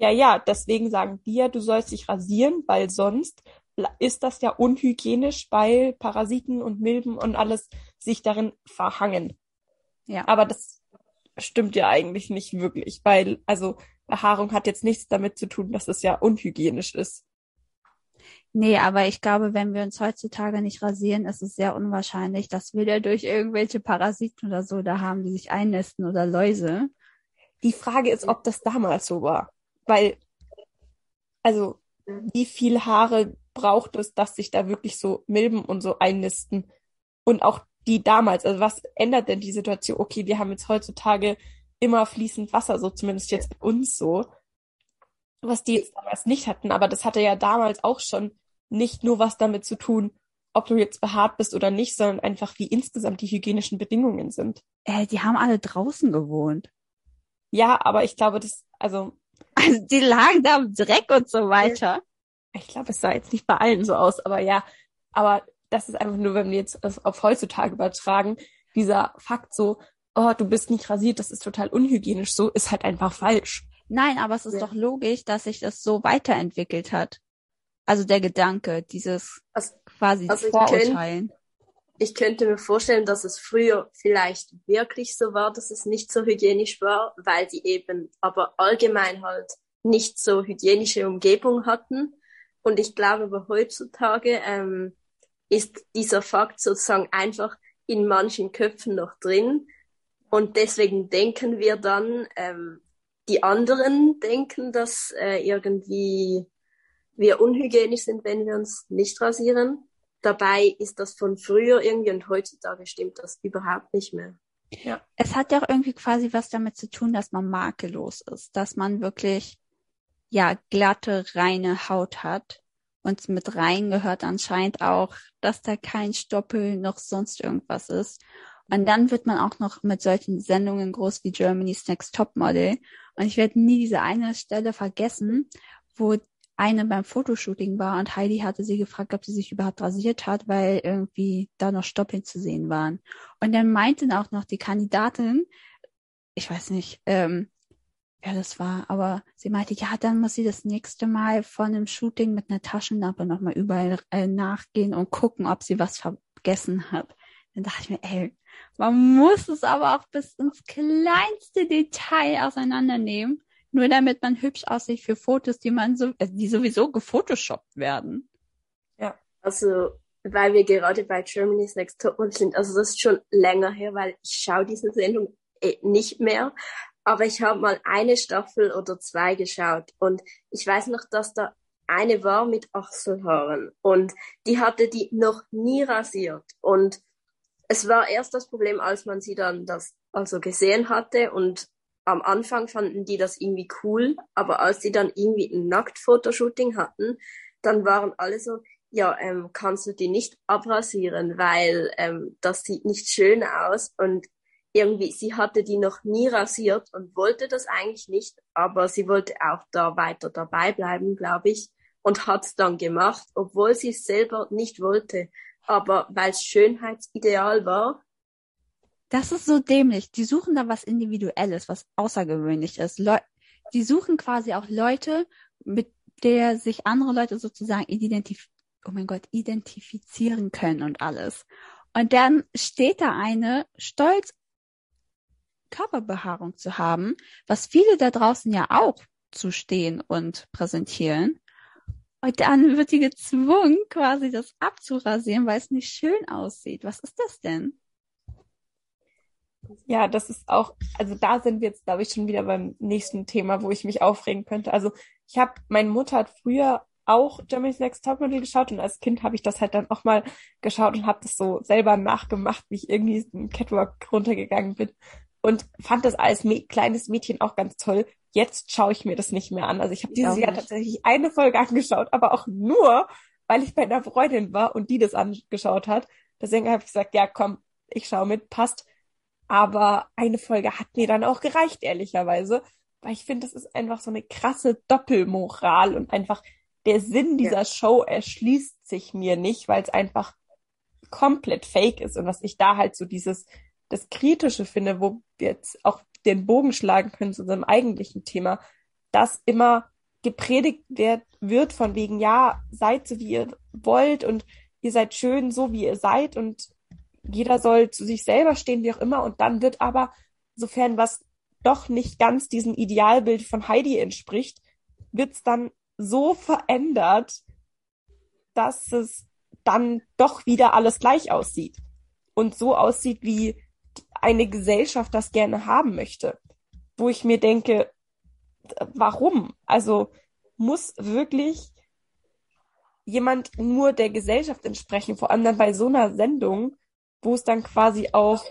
Ja, ja, deswegen sagen wir, du sollst dich rasieren, weil sonst ist das ja unhygienisch, weil Parasiten und Milben und alles sich darin verhangen. Ja. Aber das stimmt ja eigentlich nicht wirklich, weil, also Behaarung hat jetzt nichts damit zu tun, dass es ja unhygienisch ist.
Nee, aber ich glaube, wenn wir uns heutzutage nicht rasieren, ist es sehr unwahrscheinlich, dass wir da durch irgendwelche Parasiten oder so da haben, die sich einnisten oder Läuse.
Die Frage ist, ob das damals so war. Weil, also, wie viel Haare braucht es, dass sich da wirklich so Milben und so einnisten. Und auch die damals, also was ändert denn die Situation? Okay, wir haben jetzt heutzutage immer fließend Wasser, so zumindest jetzt bei uns so, was die jetzt damals nicht hatten, aber das hatte ja damals auch schon nicht nur was damit zu tun, ob du jetzt behaart bist oder nicht, sondern einfach, wie insgesamt die hygienischen Bedingungen sind.
Äh, die haben alle draußen gewohnt.
Ja, aber ich glaube, das, also.
Also die lagen da im Dreck und so weiter.
Ich glaube, es sah jetzt nicht bei allen so aus, aber ja. Aber das ist einfach nur, wenn wir jetzt das auf heutzutage übertragen, dieser Fakt so, oh, du bist nicht rasiert, das ist total unhygienisch, so ist halt einfach falsch.
Nein, aber es ist ja. doch logisch, dass sich das so weiterentwickelt hat. Also der Gedanke, dieses also, quasi also Vorurteilen.
Ich, ich könnte mir vorstellen, dass es früher vielleicht wirklich so war, dass es nicht so hygienisch war, weil die eben aber allgemein halt nicht so hygienische Umgebung hatten. Und ich glaube, aber heutzutage ähm, ist dieser Fakt sozusagen einfach in manchen Köpfen noch drin. Und deswegen denken wir dann, ähm, die anderen denken, dass äh, irgendwie wir unhygienisch sind, wenn wir uns nicht rasieren. Dabei ist das von früher irgendwie und heutzutage stimmt das überhaupt nicht mehr.
Ja. Es hat ja auch irgendwie quasi was damit zu tun, dass man makellos ist, dass man wirklich ja glatte, reine Haut hat. Und mit rein gehört anscheinend auch, dass da kein Stoppel noch sonst irgendwas ist. Und dann wird man auch noch mit solchen Sendungen groß wie Germany's Next Top Model. Und ich werde nie diese eine Stelle vergessen, wo eine beim Fotoshooting war und Heidi hatte sie gefragt, ob sie sich überhaupt rasiert hat, weil irgendwie da noch Stoppeln zu sehen waren. Und dann meinten auch noch die Kandidatin, ich weiß nicht, ähm, wer das war, aber sie meinte, ja, dann muss sie das nächste Mal von einem Shooting mit einer Taschenlampe nochmal überall äh, nachgehen und gucken, ob sie was vergessen hat. Dann dachte ich mir, ey, man muss es aber auch bis ins kleinste Detail auseinandernehmen nur damit man hübsch aussieht für Fotos, die man so, äh, die sowieso gefotoshoppt werden.
Ja, also weil wir gerade bei Germany's Next Topmodel sind, also das ist schon länger her, weil ich schaue diese Sendung eh nicht mehr, aber ich habe mal eine Staffel oder zwei geschaut und ich weiß noch, dass da eine war mit Achselhaaren und die hatte die noch nie rasiert. Und es war erst das Problem, als man sie dann das also gesehen hatte und am Anfang fanden die das irgendwie cool, aber als die dann irgendwie ein Nacktfotoshooting hatten, dann waren alle so, ja, ähm, kannst du die nicht abrasieren, weil ähm, das sieht nicht schön aus und irgendwie, sie hatte die noch nie rasiert und wollte das eigentlich nicht, aber sie wollte auch da weiter dabei bleiben, glaube ich, und hat's dann gemacht, obwohl sie es selber nicht wollte. Aber weil es Schönheitsideal war,
das ist so dämlich. Die suchen da was Individuelles, was Außergewöhnliches. Leu die suchen quasi auch Leute, mit der sich andere Leute sozusagen identif oh mein Gott, identifizieren können und alles. Und dann steht da eine stolz Körperbehaarung zu haben, was viele da draußen ja auch zu stehen und präsentieren. Und dann wird die gezwungen, quasi das abzurasieren, weil es nicht schön aussieht. Was ist das denn?
Ja, das ist auch, also da sind wir jetzt, glaube ich, schon wieder beim nächsten Thema, wo ich mich aufregen könnte. Also ich habe, meine Mutter hat früher auch Germany's Next Topmodel geschaut und als Kind habe ich das halt dann auch mal geschaut und habe das so selber nachgemacht, wie ich irgendwie einen Catwalk runtergegangen bin und fand das als kleines Mädchen auch ganz toll. Jetzt schaue ich mir das nicht mehr an. Also ich habe dieses Jahr tatsächlich eine Folge angeschaut, aber auch nur, weil ich bei einer Freundin war und die das angeschaut hat. Deswegen habe ich gesagt, ja komm, ich schaue mit, passt. Aber eine Folge hat mir dann auch gereicht, ehrlicherweise, weil ich finde, das ist einfach so eine krasse Doppelmoral und einfach der Sinn dieser ja. Show erschließt sich mir nicht, weil es einfach komplett fake ist und was ich da halt so dieses das Kritische finde, wo wir jetzt auch den Bogen schlagen können zu unserem eigentlichen Thema, dass immer gepredigt wird, wird von wegen, ja, seid so wie ihr wollt und ihr seid schön so wie ihr seid und jeder soll zu sich selber stehen, wie auch immer. Und dann wird aber, sofern was doch nicht ganz diesem Idealbild von Heidi entspricht, wird's dann so verändert, dass es dann doch wieder alles gleich aussieht. Und so aussieht, wie eine Gesellschaft das gerne haben möchte. Wo ich mir denke, warum? Also muss wirklich jemand nur der Gesellschaft entsprechen, vor allem dann bei so einer Sendung, wo es dann quasi auch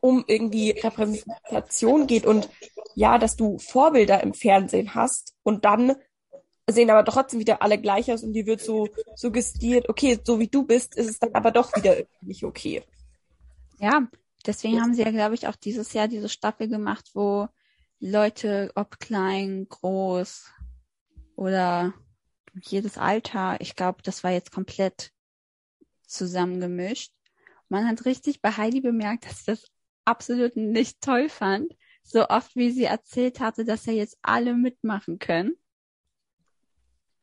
um irgendwie Repräsentation geht und ja, dass du Vorbilder im Fernsehen hast und dann sehen aber trotzdem wieder alle gleich aus und die wird so suggestiert, okay, so wie du bist, ist es dann aber doch wieder nicht okay.
Ja, deswegen haben sie ja, glaube ich, auch dieses Jahr diese Staffel gemacht, wo Leute, ob klein, groß oder jedes Alter, ich glaube, das war jetzt komplett zusammengemischt. Man hat richtig bei Heidi bemerkt, dass ich das absolut nicht toll fand. So oft, wie sie erzählt hatte, dass ja jetzt alle mitmachen können.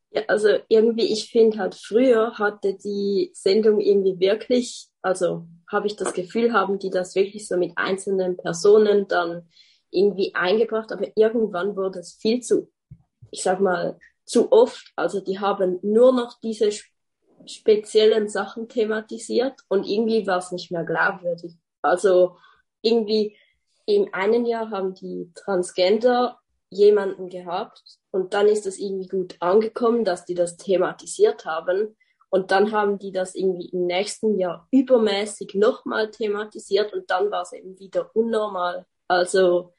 Ja, also irgendwie, ich finde halt, früher hatte die Sendung irgendwie wirklich, also habe ich das Gefühl, haben die das wirklich so mit einzelnen Personen dann irgendwie eingebracht, aber irgendwann wurde es viel zu, ich sag mal, zu oft. Also die haben nur noch diese speziellen Sachen thematisiert und irgendwie war es nicht mehr glaubwürdig. Also irgendwie im einen Jahr haben die Transgender jemanden gehabt und dann ist es irgendwie gut angekommen, dass die das thematisiert haben. Und dann haben die das irgendwie im nächsten Jahr übermäßig nochmal thematisiert und dann war es eben wieder unnormal. Also,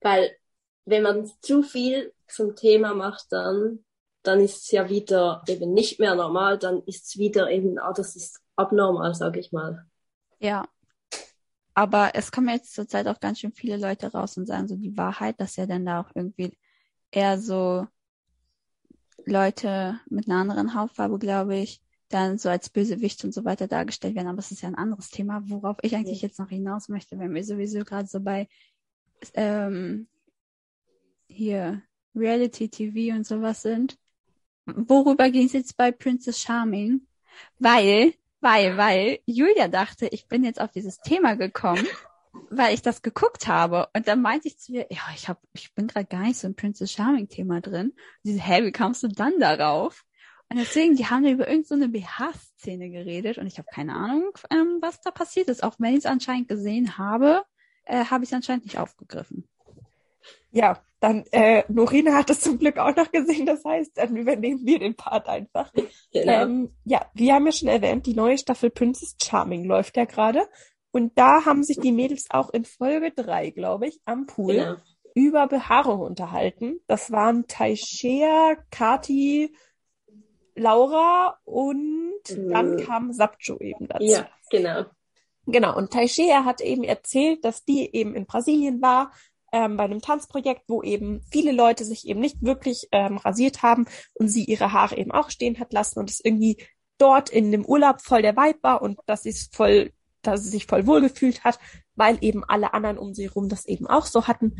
weil wenn man zu viel zum Thema macht, dann, dann ist es ja wieder eben nicht mehr normal, dann ist es wieder eben, ah, das ist abnormal, sag ich mal.
Ja. Aber es kommen jetzt zurzeit auch ganz schön viele Leute raus und sagen so die Wahrheit, dass ja dann da auch irgendwie eher so Leute mit einer anderen Hautfarbe, glaube ich, dann so als Bösewicht und so weiter dargestellt werden. Aber es ist ja ein anderes Thema, worauf ich eigentlich ja. jetzt noch hinaus möchte, wenn wir sowieso gerade so bei ähm, hier Reality TV und sowas sind. Worüber ging es jetzt bei Princess Charming? Weil, weil, weil Julia dachte, ich bin jetzt auf dieses Thema gekommen weil ich das geguckt habe. Und dann meinte ich zu ihr, ja, ich hab, ich bin gerade gar nicht so im Princess Charming Thema drin. Und sie so, hä, wie kamst du dann darauf? Und deswegen, die haben ja über irgendeine so BH-Szene geredet und ich habe keine Ahnung, ähm, was da passiert ist. Auch wenn ich es anscheinend gesehen habe, äh, habe ich es anscheinend nicht aufgegriffen.
Ja, dann äh, Norina hat es zum Glück auch noch gesehen, das heißt, dann übernehmen wir den Part einfach. Genau. Ähm, ja, wir haben ja schon erwähnt, die neue Staffel Princess Charming läuft ja gerade und da haben sich die Mädels auch in Folge drei, glaube ich, am Pool genau. über Behaarung unterhalten. Das waren Taishea, Kati, Laura und mhm. dann kam Sapcho eben dazu.
Ja, genau.
Genau, und Taishea hat eben erzählt, dass die eben in Brasilien war, ähm, bei einem Tanzprojekt, wo eben viele Leute sich eben nicht wirklich ähm, rasiert haben und sie ihre Haare eben auch stehen hat lassen und es irgendwie dort in dem Urlaub voll der Vibe war und das ist voll dass sie sich voll wohl gefühlt hat, weil eben alle anderen um sie herum das eben auch so hatten,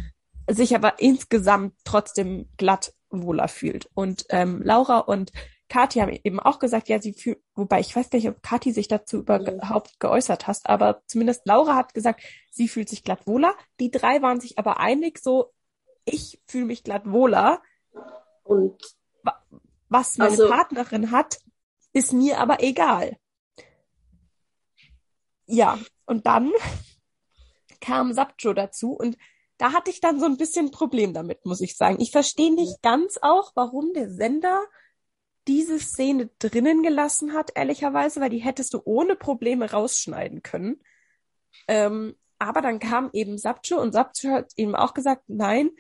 sich aber insgesamt trotzdem glatt wohler fühlt. Und ähm, Laura und Kathi haben eben auch gesagt, ja, sie fühlt, wobei ich weiß nicht, ob Kathi sich dazu überhaupt geäußert hast, aber zumindest Laura hat gesagt, sie fühlt sich glatt wohler. Die drei waren sich aber einig, so, ich fühle mich glatt wohler.
Und
was meine also, Partnerin hat, ist mir aber egal. Ja, und dann kam Sapcho dazu und da hatte ich dann so ein bisschen Problem damit, muss ich sagen. Ich verstehe nicht ganz auch, warum der Sender diese Szene drinnen gelassen hat, ehrlicherweise, weil die hättest du ohne Probleme rausschneiden können. Ähm, aber dann kam eben Sapcho und Sapcho hat ihm auch gesagt, nein,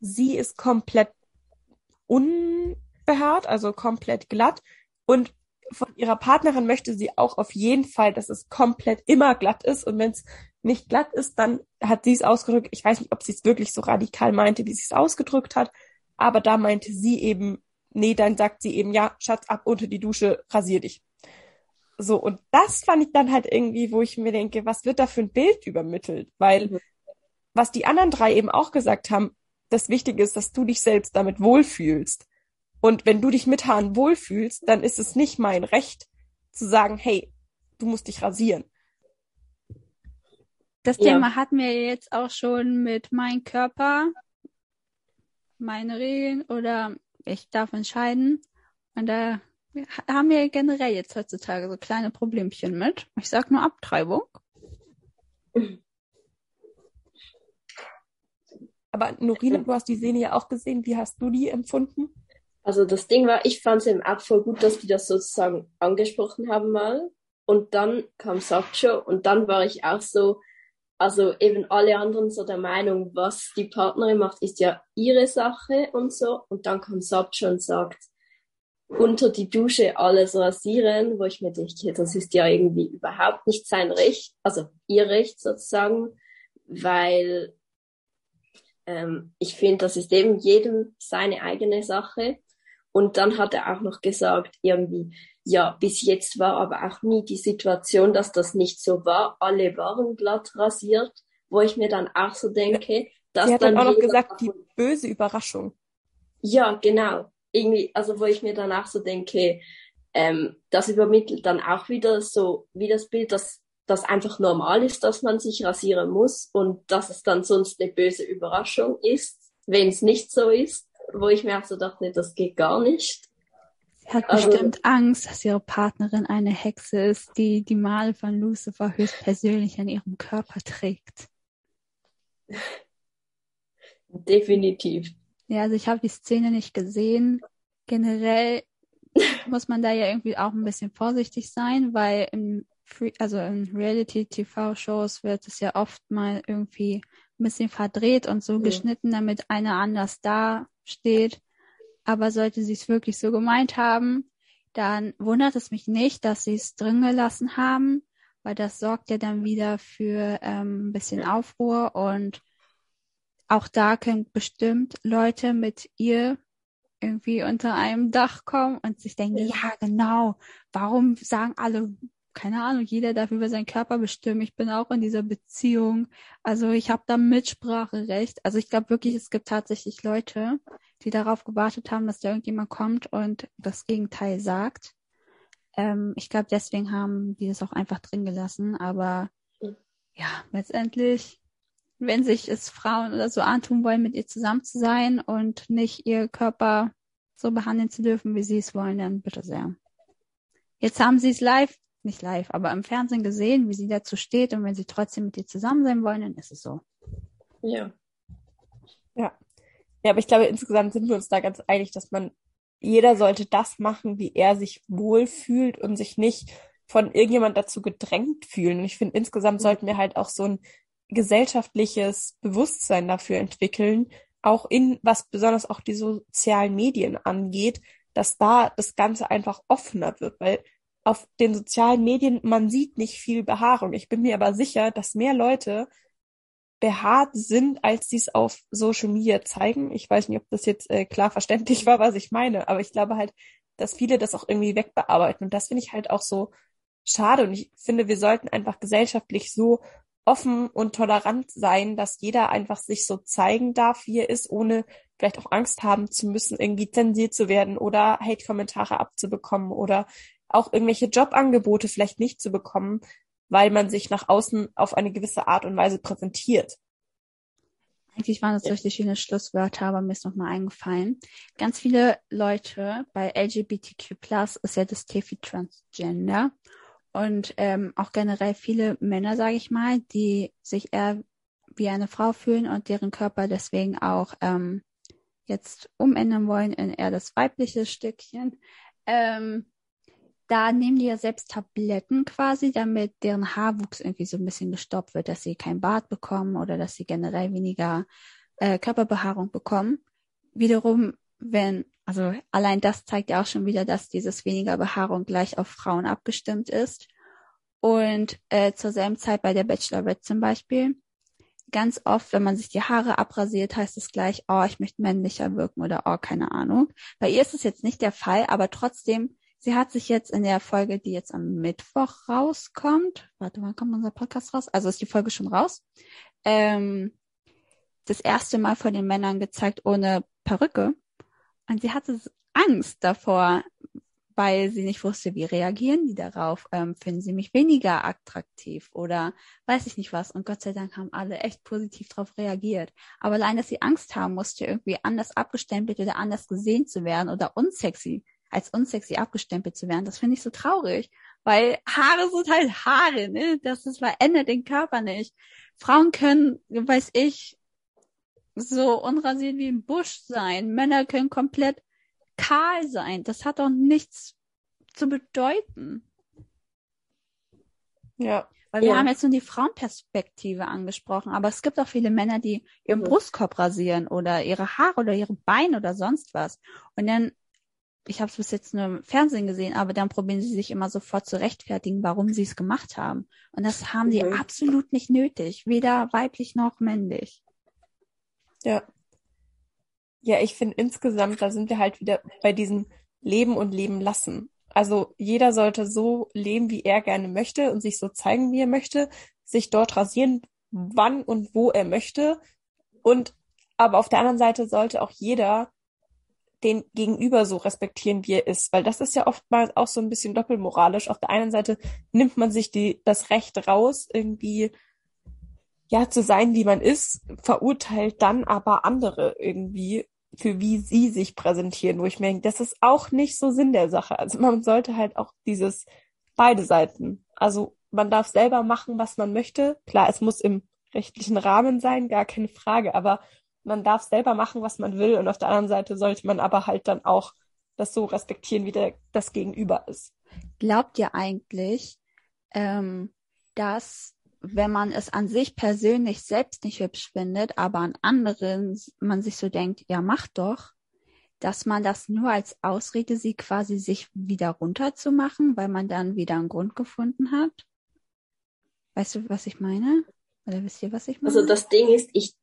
sie ist komplett unbehaart, also komplett glatt. Und von ihrer Partnerin möchte sie auch auf jeden Fall, dass es komplett immer glatt ist. Und wenn es nicht glatt ist, dann hat sie es ausgedrückt. Ich weiß nicht, ob sie es wirklich so radikal meinte, wie sie es ausgedrückt hat. Aber da meinte sie eben, nee, dann sagt sie eben, ja, Schatz, ab unter die Dusche, rasier dich. So, und das fand ich dann halt irgendwie, wo ich mir denke, was wird da für ein Bild übermittelt? Weil, mhm. was die anderen drei eben auch gesagt haben, das Wichtige ist, dass du dich selbst damit wohlfühlst. Und wenn du dich mit Haaren wohlfühlst, dann ist es nicht mein Recht zu sagen, hey, du musst dich rasieren.
Das ja. Thema hatten wir jetzt auch schon mit mein Körper, meine Regeln oder ich darf entscheiden. Und da haben wir generell jetzt heutzutage so kleine Problemchen mit. Ich sag nur Abtreibung.
Aber Norina, du hast die Szene ja auch gesehen. Wie hast du die empfunden?
Also das Ding war, ich fand es eben auch voll gut, dass die das sozusagen angesprochen haben mal. Und dann kam Sapcho und dann war ich auch so, also eben alle anderen so der Meinung, was die Partnerin macht, ist ja ihre Sache und so. Und dann kommt Sabcha und sagt, unter die Dusche alles rasieren, wo ich mir denke, das ist ja irgendwie überhaupt nicht sein Recht, also ihr Recht sozusagen, weil ähm, ich finde, das ist eben jedem seine eigene Sache. Und dann hat er auch noch gesagt, irgendwie, ja, bis jetzt war aber auch nie die Situation, dass das nicht so war. Alle waren glatt rasiert, wo ich mir dann auch so denke, dass
Sie hat
dann
auch noch gesagt, die böse Überraschung.
Ja, genau. Irgendwie, also wo ich mir danach so denke, ähm, das übermittelt dann auch wieder so wie das Bild, dass das einfach normal ist, dass man sich rasieren muss und dass es dann sonst eine böse Überraschung ist, wenn es nicht so ist, wo ich mir auch so dachte, das geht gar nicht.
Sie hat also, bestimmt Angst, dass ihre Partnerin eine Hexe ist, die die Male von Lucifer höchstpersönlich an ihrem Körper trägt.
Definitiv.
Ja, also ich habe die Szene nicht gesehen. Generell muss man da ja irgendwie auch ein bisschen vorsichtig sein, weil im Free, also in Reality-TV-Shows wird es ja oft mal irgendwie ein bisschen verdreht und so ja. geschnitten, damit einer anders da steht. Aber sollte sie es wirklich so gemeint haben, dann wundert es mich nicht, dass sie es drin gelassen haben, weil das sorgt ja dann wieder für ähm, ein bisschen Aufruhr. Und auch da können bestimmt Leute mit ihr irgendwie unter einem Dach kommen und sich denken, ja, ja genau, warum sagen alle, keine Ahnung, jeder darf über seinen Körper bestimmen. Ich bin auch in dieser Beziehung. Also ich habe da Mitspracherecht. Also ich glaube wirklich, es gibt tatsächlich Leute, die darauf gewartet haben, dass da irgendjemand kommt und das Gegenteil sagt. Ähm, ich glaube, deswegen haben die das auch einfach drin gelassen. Aber ja, letztendlich, wenn sich es Frauen oder so antun wollen, mit ihr zusammen zu sein und nicht ihr Körper so behandeln zu dürfen, wie sie es wollen, dann bitte sehr. Jetzt haben sie es live, nicht live, aber im Fernsehen gesehen, wie sie dazu steht und wenn sie trotzdem mit ihr zusammen sein wollen, dann ist es so.
Ja.
Ja. Ja, aber ich glaube, insgesamt sind wir uns da ganz einig, dass man, jeder sollte das machen, wie er sich wohlfühlt und sich nicht von irgendjemand dazu gedrängt fühlen. Und ich finde, insgesamt mhm. sollten wir halt auch so ein gesellschaftliches Bewusstsein dafür entwickeln, auch in, was besonders auch die sozialen Medien angeht, dass da das Ganze einfach offener wird, weil auf den sozialen Medien, man sieht nicht viel Behaarung. Ich bin mir aber sicher, dass mehr Leute behaart sind, als sie es auf Social Media zeigen. Ich weiß nicht, ob das jetzt äh, klar verständlich war, was ich meine, aber ich glaube halt, dass viele das auch irgendwie wegbearbeiten. Und das finde ich halt auch so schade. Und ich finde, wir sollten einfach gesellschaftlich so offen und tolerant sein, dass jeder einfach sich so zeigen darf, wie er ist, ohne vielleicht auch Angst haben zu müssen, irgendwie zensiert zu werden oder Hate-Kommentare abzubekommen oder auch irgendwelche Jobangebote vielleicht nicht zu bekommen, weil man sich nach außen auf eine gewisse Art und Weise präsentiert.
Eigentlich waren das richtig schöne Schlusswörter, aber mir ist nochmal eingefallen. Ganz viele Leute bei LGBTQ Plus ist ja das Tefi Transgender und ähm, auch generell viele Männer, sage ich mal, die sich eher wie eine Frau fühlen und deren Körper deswegen auch ähm, jetzt umändern wollen in eher das weibliche Stückchen. Ähm, da nehmen die ja selbst Tabletten quasi, damit deren Haarwuchs irgendwie so ein bisschen gestoppt wird, dass sie kein Bart bekommen oder dass sie generell weniger äh, Körperbehaarung bekommen. Wiederum, wenn, also allein das zeigt ja auch schon wieder, dass dieses weniger Behaarung gleich auf Frauen abgestimmt ist. Und äh, zur selben Zeit bei der Bachelorette zum Beispiel, ganz oft, wenn man sich die Haare abrasiert, heißt es gleich, oh, ich möchte männlicher wirken oder oh, keine Ahnung. Bei ihr ist es jetzt nicht der Fall, aber trotzdem Sie hat sich jetzt in der Folge, die jetzt am Mittwoch rauskommt, warte, wann kommt unser Podcast raus? Also ist die Folge schon raus, ähm, das erste Mal vor den Männern gezeigt ohne Perücke. Und sie hatte Angst davor, weil sie nicht wusste, wie reagieren die darauf. Ähm, finden sie mich weniger attraktiv oder weiß ich nicht was. Und Gott sei Dank haben alle echt positiv darauf reagiert. Aber allein, dass sie Angst haben musste, irgendwie anders abgestempelt oder anders gesehen zu werden oder unsexy als unsexy abgestempelt zu werden. Das finde ich so traurig, weil Haare sind halt Haare, ne? Das ist, verändert den Körper nicht. Frauen können, weiß ich, so unrasiert wie ein Busch sein. Männer können komplett kahl sein. Das hat doch nichts zu bedeuten.
Ja.
Weil wir ja. haben jetzt nur die Frauenperspektive angesprochen, aber es gibt auch viele Männer, die ihren. Brustkorb rasieren oder ihre Haare oder ihre Beine oder sonst was. Und dann, ich habe es bis jetzt nur im Fernsehen gesehen, aber dann probieren sie sich immer sofort zu rechtfertigen, warum sie es gemacht haben. Und das haben mhm. die absolut nicht nötig, weder weiblich noch männlich.
Ja. Ja, ich finde insgesamt, da sind wir halt wieder bei diesem Leben und Leben lassen. Also jeder sollte so leben, wie er gerne möchte und sich so zeigen, wie er möchte, sich dort rasieren, wann und wo er möchte. Und aber auf der anderen Seite sollte auch jeder den Gegenüber so respektieren, wie er ist, weil das ist ja oftmals auch so ein bisschen doppelmoralisch. Auf der einen Seite nimmt man sich die, das Recht raus, irgendwie ja zu sein, wie man ist, verurteilt dann aber andere irgendwie für wie sie sich präsentieren, wo ich mir denke, das ist auch nicht so Sinn der Sache. Also man sollte halt auch dieses beide Seiten. Also man darf selber machen, was man möchte. Klar, es muss im rechtlichen Rahmen sein, gar keine Frage, aber man darf selber machen, was man will und auf der anderen Seite sollte man aber halt dann auch das so respektieren, wie der, das Gegenüber ist.
Glaubt ihr eigentlich, ähm, dass wenn man es an sich persönlich selbst nicht hübsch findet, aber an anderen man sich so denkt, ja, mach doch, dass man das nur als Ausrede sieht, quasi sich wieder runterzumachen, weil man dann wieder einen Grund gefunden hat? Weißt du, was ich meine? Oder wisst ihr, was ich meine?
Also das Ding ist, ich,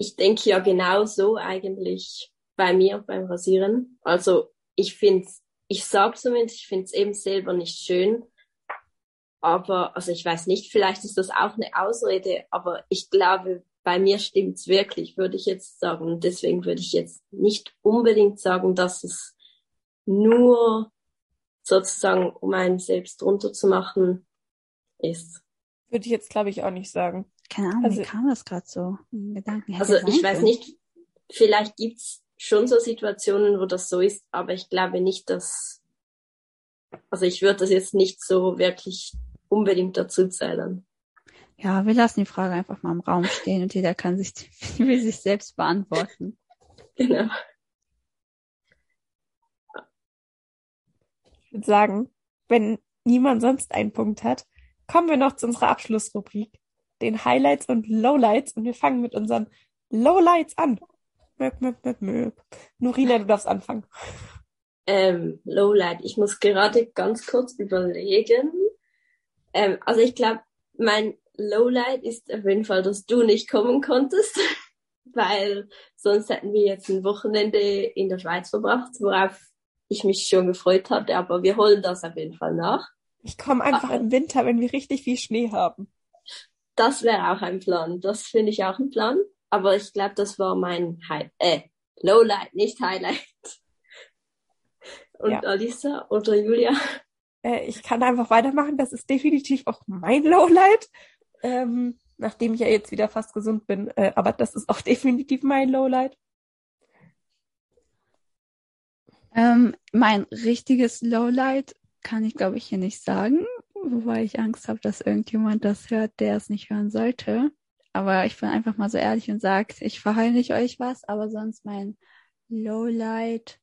ich denke ja genau so eigentlich bei mir beim Rasieren. Also ich finde ich sage zumindest, ich finde es eben selber nicht schön, aber, also ich weiß nicht, vielleicht ist das auch eine Ausrede, aber ich glaube, bei mir stimmt's wirklich, würde ich jetzt sagen. Deswegen würde ich jetzt nicht unbedingt sagen, dass es nur sozusagen, um einen selbst runterzumachen, ist.
Würde ich jetzt, glaube ich, auch nicht sagen.
Keine Ahnung, also, wie kam das gerade so? Gedanken
also ich weiß nicht, vielleicht gibt's schon so Situationen, wo das so ist, aber ich glaube nicht, dass, also ich würde das jetzt nicht so wirklich unbedingt dazu zählen.
Ja, wir lassen die Frage einfach mal im Raum stehen und jeder kann sich, will sich selbst beantworten.
Genau.
Ich würde sagen, wenn niemand sonst einen Punkt hat, kommen wir noch zu unserer Abschlussrubrik, den Highlights und Lowlights und wir fangen mit unseren Lowlights an. Möp, möp, möp, möp. Norina, du darfst anfangen.
Ähm, Lowlight. Ich muss gerade ganz kurz überlegen. Ähm, also ich glaube, mein Lowlight ist auf jeden Fall, dass du nicht kommen konntest, weil sonst hätten wir jetzt ein Wochenende in der Schweiz verbracht, worauf ich mich schon gefreut hatte, aber wir holen das auf jeden Fall nach.
Ich komme einfach aber, im Winter, wenn wir richtig viel Schnee haben.
Das wäre auch ein Plan. Das finde ich auch ein Plan. Aber ich glaube, das war mein High äh, Lowlight, nicht Highlight. Und ja. Alisa oder Julia?
Äh, ich kann einfach weitermachen. Das ist definitiv auch mein Lowlight. Ähm, nachdem ich ja jetzt wieder fast gesund bin. Äh, aber das ist auch definitiv mein Lowlight.
Ähm, mein richtiges Lowlight kann ich, glaube ich, hier nicht sagen, wobei ich Angst habe, dass irgendjemand das hört, der es nicht hören sollte. Aber ich bin einfach mal so ehrlich und sage, ich verheimliche euch was, aber sonst mein Lowlight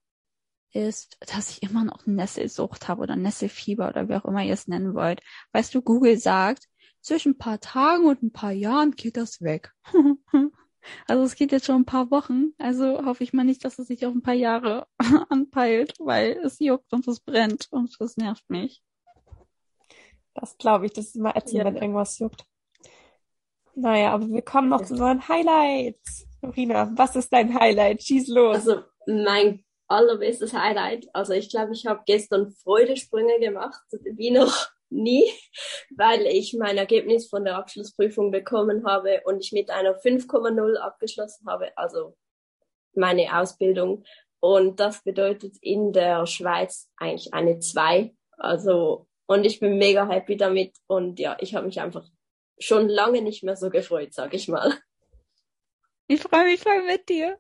ist, dass ich immer noch Nesselsucht habe oder Nesselfieber oder wie auch immer ihr es nennen wollt. Weißt du, Google sagt, zwischen ein paar Tagen und ein paar Jahren geht das weg. also es geht jetzt schon ein paar Wochen. Also hoffe ich mal nicht, dass es sich auf ein paar Jahre anpeilt, weil es juckt und es brennt und es nervt mich.
Das glaube ich, das ist immer ätzend, ja. wenn irgendwas juckt. Naja, aber wir kommen noch zu unseren Highlights. Rina, was ist dein Highlight? Schieß los.
Also mein allerbestes Highlight. Also ich glaube, ich habe gestern Freudesprünge gemacht, wie noch nie, weil ich mein Ergebnis von der Abschlussprüfung bekommen habe und ich mit einer 5,0 abgeschlossen habe, also meine Ausbildung. Und das bedeutet in der Schweiz eigentlich eine 2. Also, und ich bin mega happy damit und ja, ich habe mich einfach schon lange nicht mehr so gefreut, sag ich mal.
Ich freue mich voll mit dir.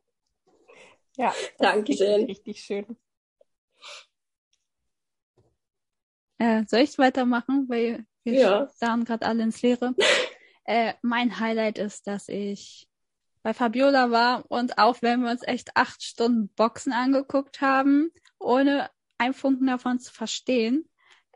Ja,
Dankeschön.
Richtig schön.
Äh, soll ich weitermachen? Weil wir ja. sahen gerade alle ins Leere. äh, mein Highlight ist, dass ich bei Fabiola war und auch wenn wir uns echt acht Stunden Boxen angeguckt haben, ohne ein Funken davon zu verstehen,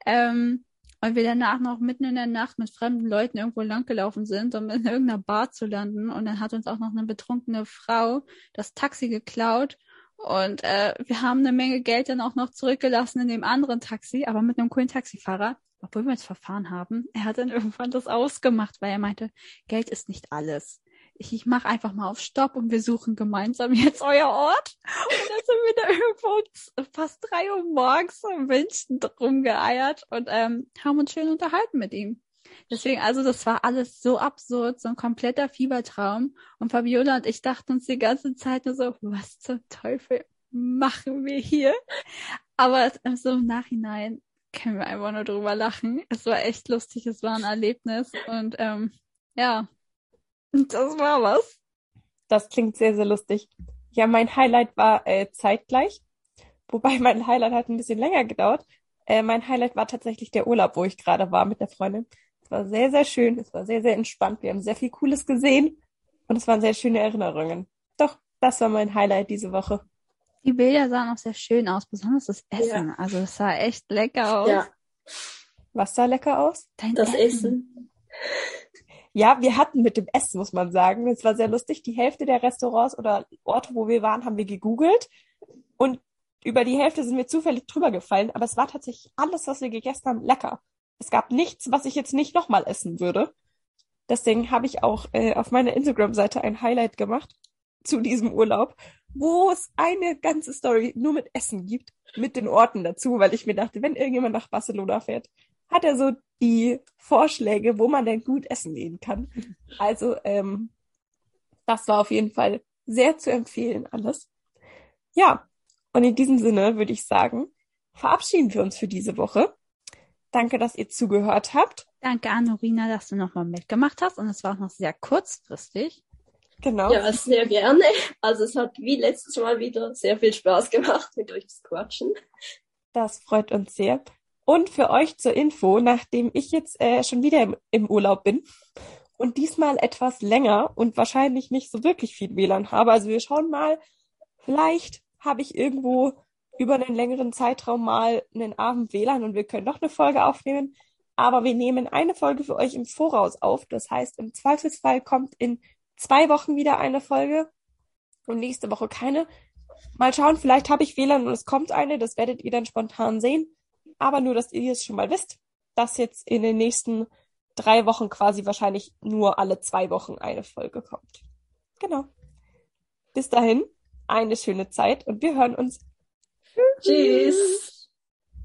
ähm, Und wir danach noch mitten in der Nacht mit fremden Leuten irgendwo langgelaufen sind, um in irgendeiner Bar zu landen. Und dann hat uns auch noch eine betrunkene Frau das Taxi geklaut. Und äh, wir haben eine Menge Geld dann auch noch zurückgelassen in dem anderen Taxi, aber mit einem coolen Taxifahrer, obwohl wir jetzt verfahren haben. Er hat dann irgendwann das ausgemacht, weil er meinte, Geld ist nicht alles ich, mache einfach mal auf Stopp und wir suchen gemeinsam jetzt euer Ort. Und dann sind wir da irgendwo fast drei Uhr morgens im München rumgeeiert und ähm, haben uns schön unterhalten mit ihm. Deswegen, also das war alles so absurd, so ein kompletter Fiebertraum. Und Fabiola und ich dachten uns die ganze Zeit nur so, was zum Teufel machen wir hier? Aber so im Nachhinein können wir einfach nur drüber lachen. Es war echt lustig, es war ein Erlebnis und ähm, ja, das war was.
Das klingt sehr, sehr lustig. Ja, mein Highlight war äh, zeitgleich, wobei mein Highlight hat ein bisschen länger gedauert. Äh, mein Highlight war tatsächlich der Urlaub, wo ich gerade war mit der Freundin. Es war sehr, sehr schön, es war sehr, sehr entspannt. Wir haben sehr viel Cooles gesehen und es waren sehr schöne Erinnerungen. Doch, das war mein Highlight diese Woche.
Die Bilder sahen auch sehr schön aus, besonders das Essen. Ja. Also es sah echt lecker aus. Ja.
Was sah lecker aus?
Dein das Essen. Essen.
Ja, wir hatten mit dem Essen, muss man sagen. Es war sehr lustig. Die Hälfte der Restaurants oder Orte, wo wir waren, haben wir gegoogelt. Und über die Hälfte sind wir zufällig drüber gefallen. Aber es war tatsächlich alles, was wir gegessen haben, lecker. Es gab nichts, was ich jetzt nicht nochmal essen würde. Deswegen habe ich auch äh, auf meiner Instagram-Seite ein Highlight gemacht zu diesem Urlaub, wo es eine ganze Story nur mit Essen gibt, mit den Orten dazu, weil ich mir dachte, wenn irgendjemand nach Barcelona fährt, hat er so die Vorschläge, wo man denn gut essen gehen kann. Also ähm, das war auf jeden Fall sehr zu empfehlen alles. Ja, und in diesem Sinne würde ich sagen, verabschieden wir uns für diese Woche. Danke, dass ihr zugehört habt.
Danke an Norina, dass du nochmal mitgemacht hast und es war auch noch sehr kurzfristig.
Genau. Ja, sehr gerne. Also es hat wie letztes Mal wieder sehr viel Spaß gemacht mit euch zu quatschen.
Das freut uns sehr. Und für euch zur Info, nachdem ich jetzt äh, schon wieder im, im Urlaub bin und diesmal etwas länger und wahrscheinlich nicht so wirklich viel WLAN habe, also wir schauen mal, vielleicht habe ich irgendwo über einen längeren Zeitraum mal einen Abend WLAN und wir können doch eine Folge aufnehmen. Aber wir nehmen eine Folge für euch im Voraus auf. Das heißt, im Zweifelsfall kommt in zwei Wochen wieder eine Folge und nächste Woche keine. Mal schauen, vielleicht habe ich WLAN und es kommt eine. Das werdet ihr dann spontan sehen. Aber nur, dass ihr es schon mal wisst, dass jetzt in den nächsten drei Wochen quasi wahrscheinlich nur alle zwei Wochen eine Folge kommt. Genau. Bis dahin, eine schöne Zeit und wir hören uns.
Tschüss.